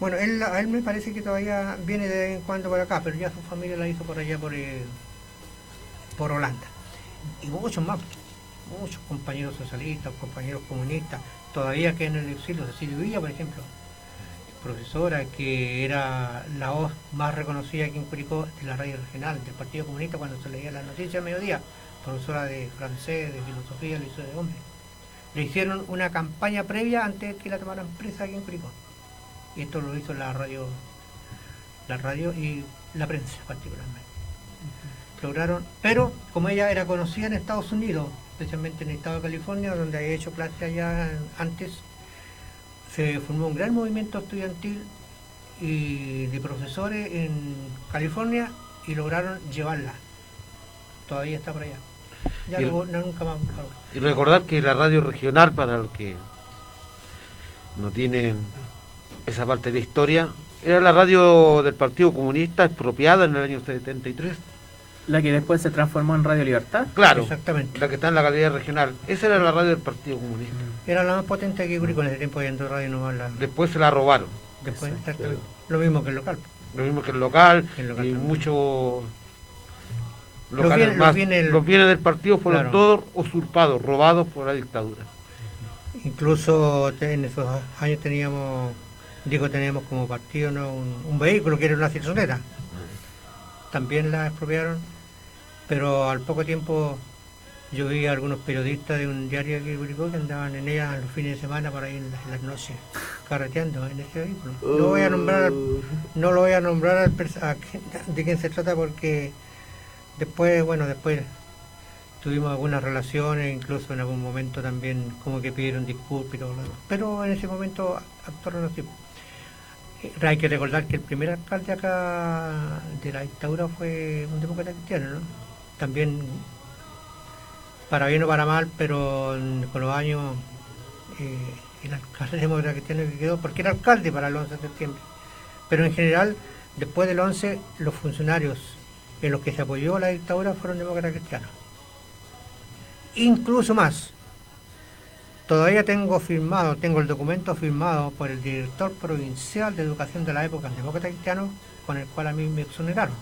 bueno, él, a él me parece que todavía viene de vez en cuando por acá, pero ya su familia la hizo por allá por, eh, por Holanda. Y muchos más muchos compañeros socialistas, compañeros comunistas, todavía que en el exilio, Cecilio Villa, por ejemplo, profesora que era la voz más reconocida aquí en Curicó de la radio regional del Partido Comunista cuando se leía las noticias a mediodía, profesora de francés, de filosofía, liceo de hombre. Le hicieron una campaña previa antes de que la tomaran presa aquí en Curicó. Y esto lo hizo la radio, la radio y la prensa particularmente. Lograron, pero como ella era conocida en Estados Unidos, especialmente en el estado de California, donde he hecho clase allá antes, se formó un gran movimiento estudiantil y de profesores en California y lograron llevarla. Todavía está por allá. Ya y, no, nunca más. Y recordar que la radio regional, para los que no tienen esa parte de historia, era la radio del Partido Comunista expropiada en el año 73 la que después se transformó en Radio Libertad. Claro, exactamente. La que está en la calidad regional. Esa era la radio del Partido Comunista. Mm. Era la más potente que Curicó en ese tiempo yendo radio no la... Después se la robaron. Después, Lo mismo que el local. Lo mismo que el local. y muchos los, bienes, del partido fueron todos usurpados, robados por la dictadura. Incluso en esos años teníamos, digo, teníamos como partido ¿no? un, vehículo que era una cirzonera. También la expropiaron pero al poco tiempo yo vi a algunos periodistas de un diario aquí de que andaban en ella los fines de semana por ahí en las, noches carreteando en ese vehículo. No voy a nombrar, no lo voy a nombrar de quién se trata porque después, bueno, después tuvimos algunas relaciones, incluso en algún momento también como que pidieron disculpas y todo lo demás. Pero en ese momento actuaron así. Eh, Hay que recordar que el primer alcalde acá de la dictadura fue un demócrata cristiano, ¿no? También, para bien o para mal, pero con los años eh, el alcalde demócrata cristiano que quedó, porque era alcalde para el 11 de septiembre. Pero en general, después del 11, los funcionarios en los que se apoyó la dictadura fueron demócratas cristianos. Incluso más. Todavía tengo firmado, tengo el documento firmado por el director provincial de educación de la época, demócrata cristiano, con el cual a mí me exoneraron.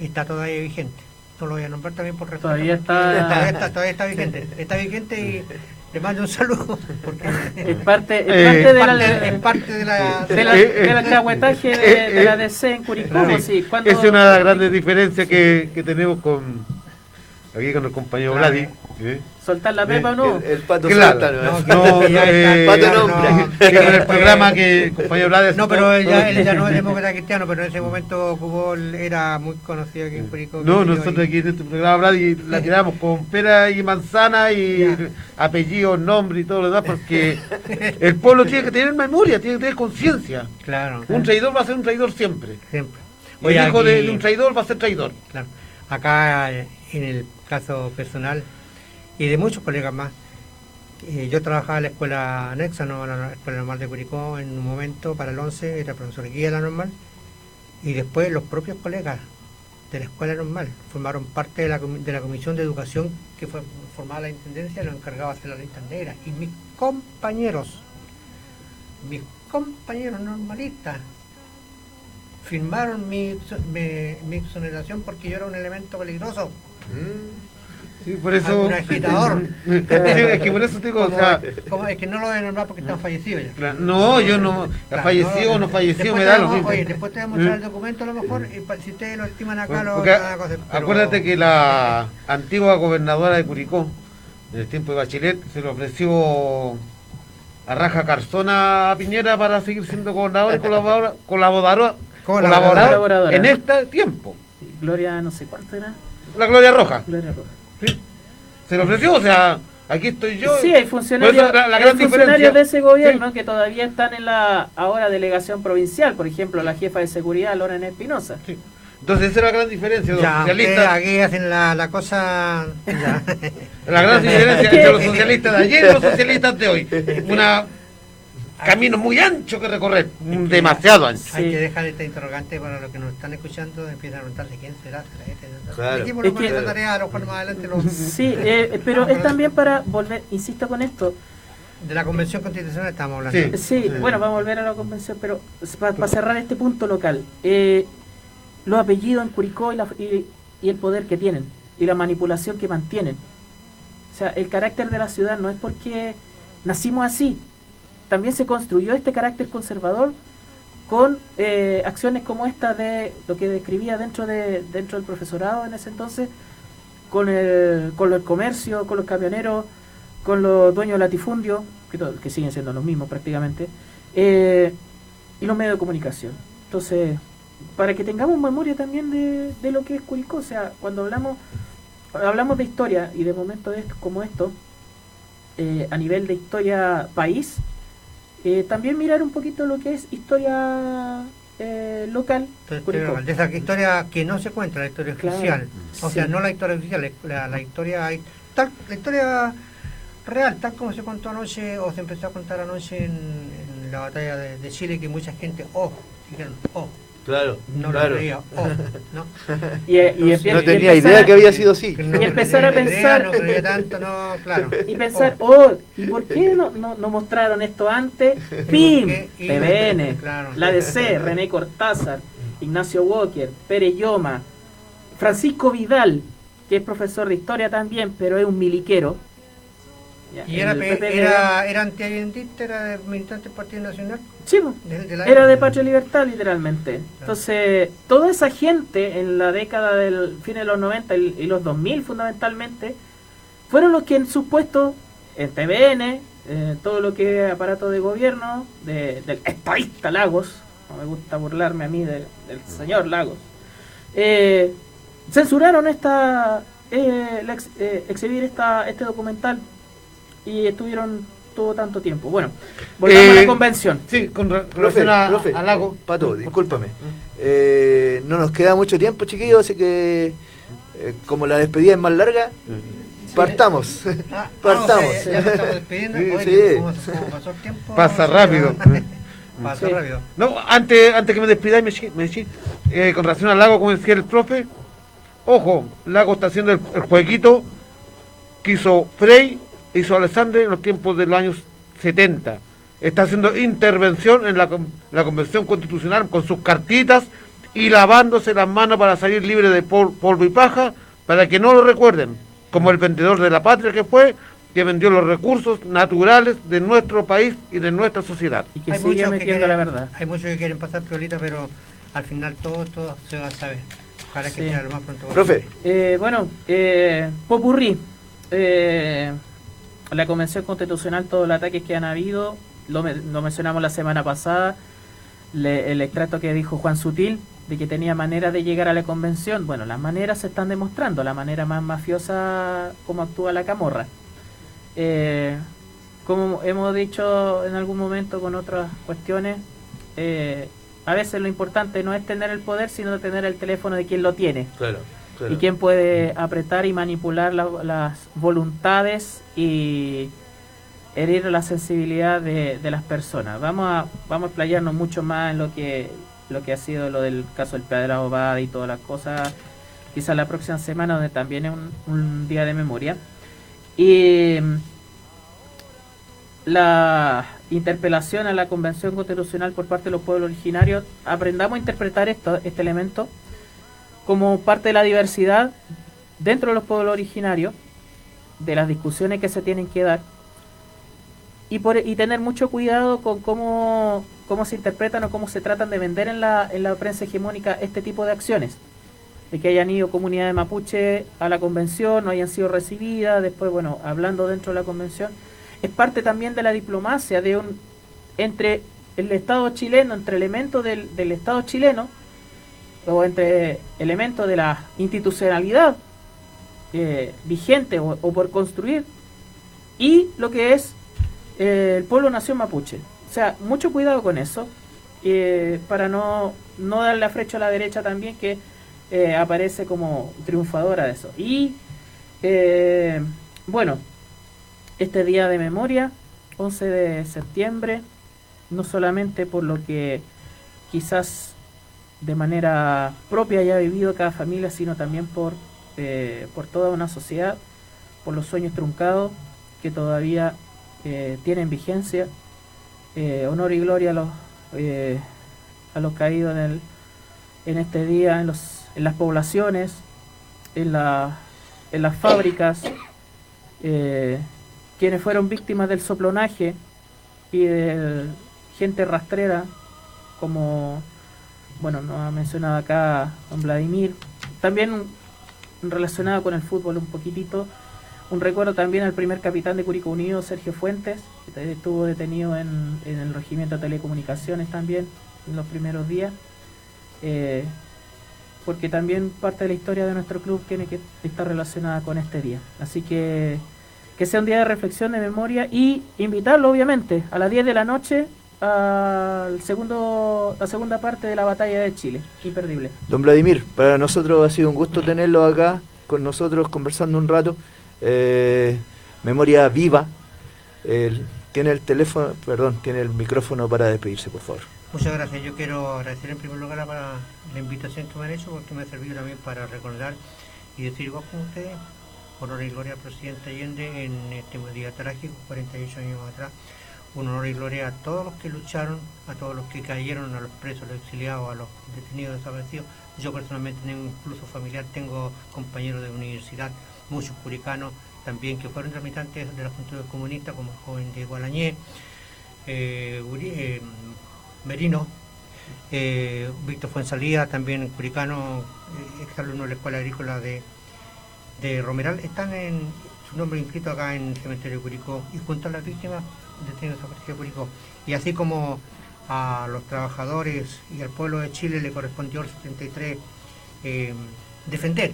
Está todavía vigente. No lo voy a nombrar también por respeto. Todavía está- Todavía está, todavía está vigente. Está vigente y le mando un saludo. Porque Es parte, es Eh, parte de la, parte- es parte de la... de la- Eh, eh, del alcahuetaje de, eh, de la eh, DC en Curicó. Claro. sí, cuando- Es una de las grandes diferencias que, que tenemos con aquí con el compañero Claro. ¿Eh? ¿Soltar la pepa o no? El, el pato Claro. Santa, ¿no? No, No, ya eh, Pato claro, nombre. no, Que con el programa que el compañero Vladi No, pero él ya, él ya no es demócrata cristiano, pero en ese momento ocupó, era muy conocido aquí en Curicó. No, nosotros aquí en este programa Vladi la tiramos con pera y manzana y Ya. apellidos, nombre y todo lo demás porque el pueblo tiene que tener memoria, tiene que tener conciencia. Claro, Un traidor va a ser un traidor siempre. siempre. Y el hijo aquí- de, de un traidor va a ser traidor. Claro. Acá eh, en el caso personal y de muchos colegas más, eh, yo trabajaba en la escuela anexa, no la escuela normal de Curicó, en un momento para el 11 era profesor guía de la normal y después los propios colegas de la escuela normal formaron parte de la, de la comisión de educación que fue formada la intendencia y lo encargaba de hacer la lista negra y mis compañeros mis compañeros normalistas firmaron mi, exo- mi, mi exoneración porque yo era un elemento peligroso. Sí, por eso. Un agitador. Sí, es que por eso te digo, o sea, como es que no lo voy a nombrar porque están fallecidos ya. no, yo no, Claro, fallecido o no fallecido después me da lo mismo. Oye, después te voy a mostrar Mm. el documento a lo mejor, y si ustedes lo estiman acá, Bueno, lo van a pero- acuérdate que la antigua gobernadora de Curicó, en el tiempo de Bachelet, se le ofreció a Raja Carzona a Piñera para seguir siendo gobernador y colaborador, colaborador, Colaborador. colaborador Colaboradora. en este tiempo. Gloria, no sé cuánto era. La Gloria Roja. Gloria Roja. ¿Sí? Se le ofreció, o sea, aquí estoy yo. Sí, hay funcionarios, la- la hay gran funcionarios diferencia- de ese gobierno Sí. que todavía están en la ahora delegación provincial, por ejemplo, la jefa de seguridad, Lorena Espinosa. Sí. Entonces esa es la gran diferencia de los Ya, socialistas. aquí hacen la, la cosa... ya. La gran diferencia entre los socialistas de ayer y los socialistas de hoy. Una camino muy ancho que recorrer, demasiado ancho. Hay Sí. que dejar esta interrogante para los que nos están escuchando, empiezan a preguntarse quién será. este, será- Claro. Es que- tarea, a lo mejor más adelante lo- Sí, eh, pero es también para volver, insisto con esto, de la convención constitucional estamos hablando. Sí. Sí, bueno, vamos a volver a la convención, pero para cerrar este punto local, eh, los apellidos en Curicó y, la- y- y el poder que tienen, y la manipulación que mantienen. O sea, el carácter de la ciudad no es porque nacimos así, también se construyó este carácter conservador con eh, acciones como esta de lo que describía dentro de dentro del profesorado en ese entonces, con el, con el comercio, con los camioneros, con los dueños de latifundio, que, siguen siendo los mismos prácticamente, eh, y los medios de comunicación. Entonces, para que tengamos memoria también de, de lo que es Curicó, o sea, cuando hablamos hablamos de historia y de momentos esto- como estos, eh, a nivel de historia país, eh, también mirar un poquito lo que es historia eh, local. Entonces, de esa historia que no se cuenta, la historia Claro. oficial. O sea, no la historia oficial, la, la historia tal, la historia real, tal como se contó anoche o se empezó a contar anoche en, en la batalla de, de Chile, que mucha gente, oh, dijeron, oh, Claro, no claro. lo creía, oh, ¿no? Y, eh, y No tenía empezar idea a- que había sido así. No Y empezar a idea, pensar- No creía tanto, no, claro. Y pensar, Oh, oh, ¿y por qué no, no, no mostraron esto antes? ¡Pim! Claro. la DC, René Cortázar, Ignacio Walker, Pere Yoma, Francisco Vidal, que es profesor de historia también, pero es un miliquero. Ya, y era, era, era antiallendista, era de militante del Partido Nacional. Sí, po. de- de la Era de. Patria Libertad, literalmente. Entonces, toda esa gente en la década del fin de los 90 y y los 2000 fundamentalmente, fueron los que en sus puestos, en TVN, eh, todo lo que es aparato de gobierno, de- del estadista Lagos, no me gusta burlarme a mí de- del señor Lagos, eh, censuraron esta eh, eh, exhibir esta, este documental y estuvieron todo tanto tiempo. Bueno, volvamos a la convención. Sí, con relación al lago. Pato, discúlpame. no nos queda mucho tiempo, chiquillos, así que como la despedida es más larga, partamos. Ah, partamos. ya, estamos despidiendo. pasó el tiempo? Pasa rápido. Pasa rápido. No, antes, antes que me despidáis, me, me eh, con relación al lago, como decía el profe, ojo, Lago está haciendo el, jueguito que hizo Frey, hizo Alexander en los tiempos de los años 70. Está haciendo intervención en la, la Convención Constitucional con sus cartitas y lavándose las manos para salir libre de polvo y paja, para que no lo recuerden como el vendedor de la patria que fue, que vendió los recursos naturales de nuestro país y de nuestra sociedad. Y que hay sigue metiendo la verdad. Hay muchos que quieren pasar piolita, pero al final todo, todo se va a saber. Ojalá que sea lo más pronto Profe. Eh, bueno, eh, Popurrí. Eh, la Convención Constitucional, todos los ataques que han habido, lo, mencionamos la semana pasada, el extracto que dijo Juan Sutil, de que tenía manera de llegar a la convención. Bueno, las maneras se están demostrando, la manera más mafiosa como actúa la camorra. Eh, como hemos dicho en algún momento con otras cuestiones, eh, a veces lo importante no es tener el poder, sino tener el teléfono de quien lo tiene. Claro, Y quien puede apretar y manipular las voluntades y herir la sensibilidad de, las personas. Vamos a, vamos a explayarnos mucho más en lo que lo que ha sido lo del caso del Pedra Obada y todas las cosas, quizá la próxima semana, donde también es un, día de memoria. Y la interpelación a la Convención Constitucional por parte de los pueblos originarios, aprendamos a interpretar esto, este elemento como parte de la diversidad dentro de los pueblos originarios, de las discusiones que se tienen que dar, y, por, y tener mucho cuidado con cómo cómo se interpretan o cómo se tratan de vender en la, en la prensa hegemónica este tipo de acciones. De que hayan ido comunidades mapuche a la convención, no hayan sido recibidas, después, bueno, hablando dentro de la convención, es parte también de la diplomacia de un entre el Estado chileno, entre elementos del, del Estado chileno, o entre elementos de la institucionalidad eh, vigente o, por construir, y lo que es eh, el pueblo nación mapuche. O sea, mucho cuidado con eso, eh, para no, no darle la flecha a la derecha también, que aparece como triunfadora de eso. Y bueno, este día de memoria, 11 de septiembre, no solamente por lo que quizás de manera propia haya vivido cada familia, sino también por, por toda una sociedad, por los sueños truncados que todavía tienen vigencia. Eh, honor y gloria a los, eh, a los caídos en, el, en este día, en, los, en las poblaciones, en, la, en las fábricas, eh, quienes fueron víctimas del soplonaje y de gente rastrera, como, bueno, nos ha mencionado acá don Vladimir, también relacionado con el fútbol un poquitito, un recuerdo también al primer capitán de Curicó Unido, Sergio Fuentes, que estuvo detenido en, el regimiento de telecomunicaciones también en los primeros días. Eh, porque también parte de la historia de nuestro club tiene que estar relacionada con este día. Así que que sea un día de reflexión, de memoria y invitarlo obviamente a las 10 de la noche al segundo, la segunda parte de la batalla de Chile. Imperdible. Don Vladimir, para nosotros ha sido un gusto tenerlo acá con nosotros conversando un rato. Eh, memoria viva. tiene el teléfono, perdón, tiene el micrófono para despedirse, por favor. Muchas gracias. Yo quiero agradecer en primer lugar la, la invitación que me han hecho porque me ha servido también para recordar y decir igual con ustedes, honor y gloria al presidente Allende en este día trágico, 48 años atrás. Un honor y gloria a todos los que lucharon, a todos los que cayeron, a los presos, a los exiliados, a los detenidos desaparecidos. Yo personalmente tengo incluso familiar, tengo compañeros de universidad muchos curicanos también que fueron tramitantes de la Junta Comunista, como el joven Diego Alañé, eh, eh, Merino, eh, Víctor Fuensalía, también curicano, exalumno de la Escuela Agrícola de, de Romeral, están en su nombre inscrito acá en el cementerio Curicó y junto a las víctimas detenidas de Curicó. Y así como a los trabajadores y al pueblo de Chile le correspondió el 73 defender,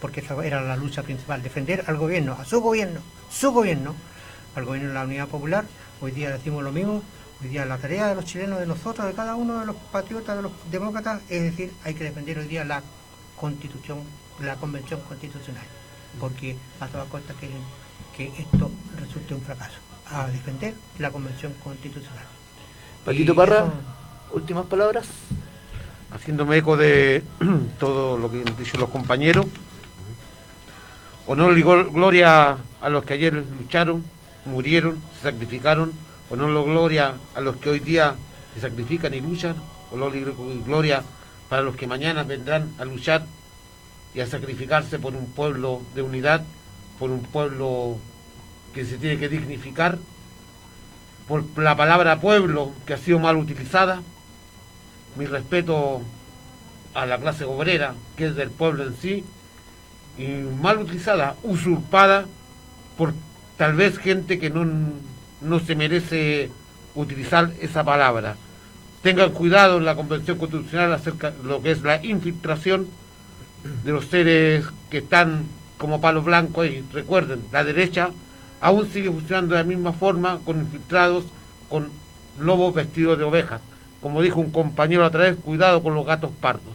porque esa era la lucha principal, defender al gobierno, a su gobierno, su gobierno, al gobierno de la Unidad Popular. Hoy día decimos lo mismo, hoy día la tarea de los chilenos, de nosotros, de cada uno de los patriotas, de los demócratas, es decir, hay que defender hoy día la constitución, la convención constitucional, porque a todas costas quieren que esto resulte un fracaso, a defender la convención constitucional. Paquito Y Parra, eso- últimas palabras. haciéndome eco de todo lo que han dicho los compañeros. Honor y gloria a los que ayer lucharon, murieron, se sacrificaron. Honor y gloria a los que hoy día se sacrifican y luchan. Honor y gloria para los que mañana vendrán a luchar y a sacrificarse por un pueblo de unidad, por un pueblo que se tiene que dignificar, por la palabra pueblo que ha sido mal utilizada mi respeto a la clase obrera, que es del pueblo en sí, y mal utilizada, usurpada por tal vez gente que no, no se merece utilizar esa palabra. Tengan cuidado en la Convención Constitucional acerca de lo que es la infiltración de los seres que están como palos blancos y recuerden, la derecha aún sigue funcionando de la misma forma con infiltrados, con lobos vestidos de ovejas. Como dijo un compañero otra vez, cuidado con los gatos pardos.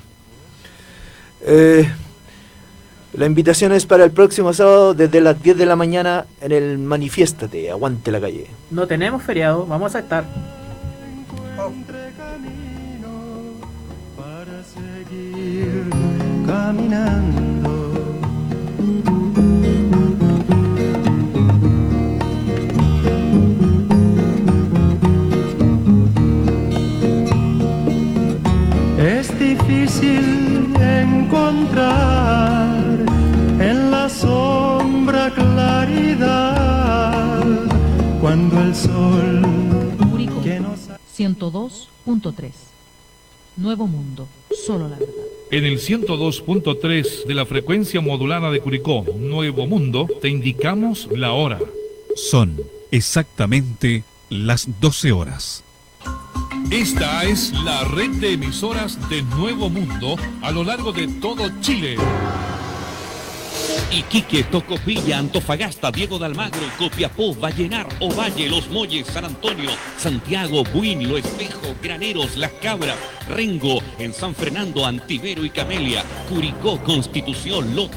Eh, la invitación es para el próximo sábado desde las 10 de la mañana en el Manifiéstate, Aguante la calle. No tenemos feriado, vamos a estar. para seguir caminando. Difícil encontrar en la sombra claridad cuando el sol Curicó que nos 102.3. Nuevo Mundo, solo la verdad. En el 102.3 de la frecuencia modulada de Curicó, Nuevo Mundo, te indicamos la hora. Son exactamente las 12 horas. Esta es la red de emisoras de Nuevo Mundo a lo largo de todo Chile. Iquique, Tocopilla, Antofagasta, Diego de Almagro, Copiapó, Vallenar, Ovalle, Los Molles, San Antonio, Santiago, Buin, Lo Espejo, Graneros, Las Cabras, Rengo, en San Fernando, Antivero y Camelia, Curicó, Constitución, Lota.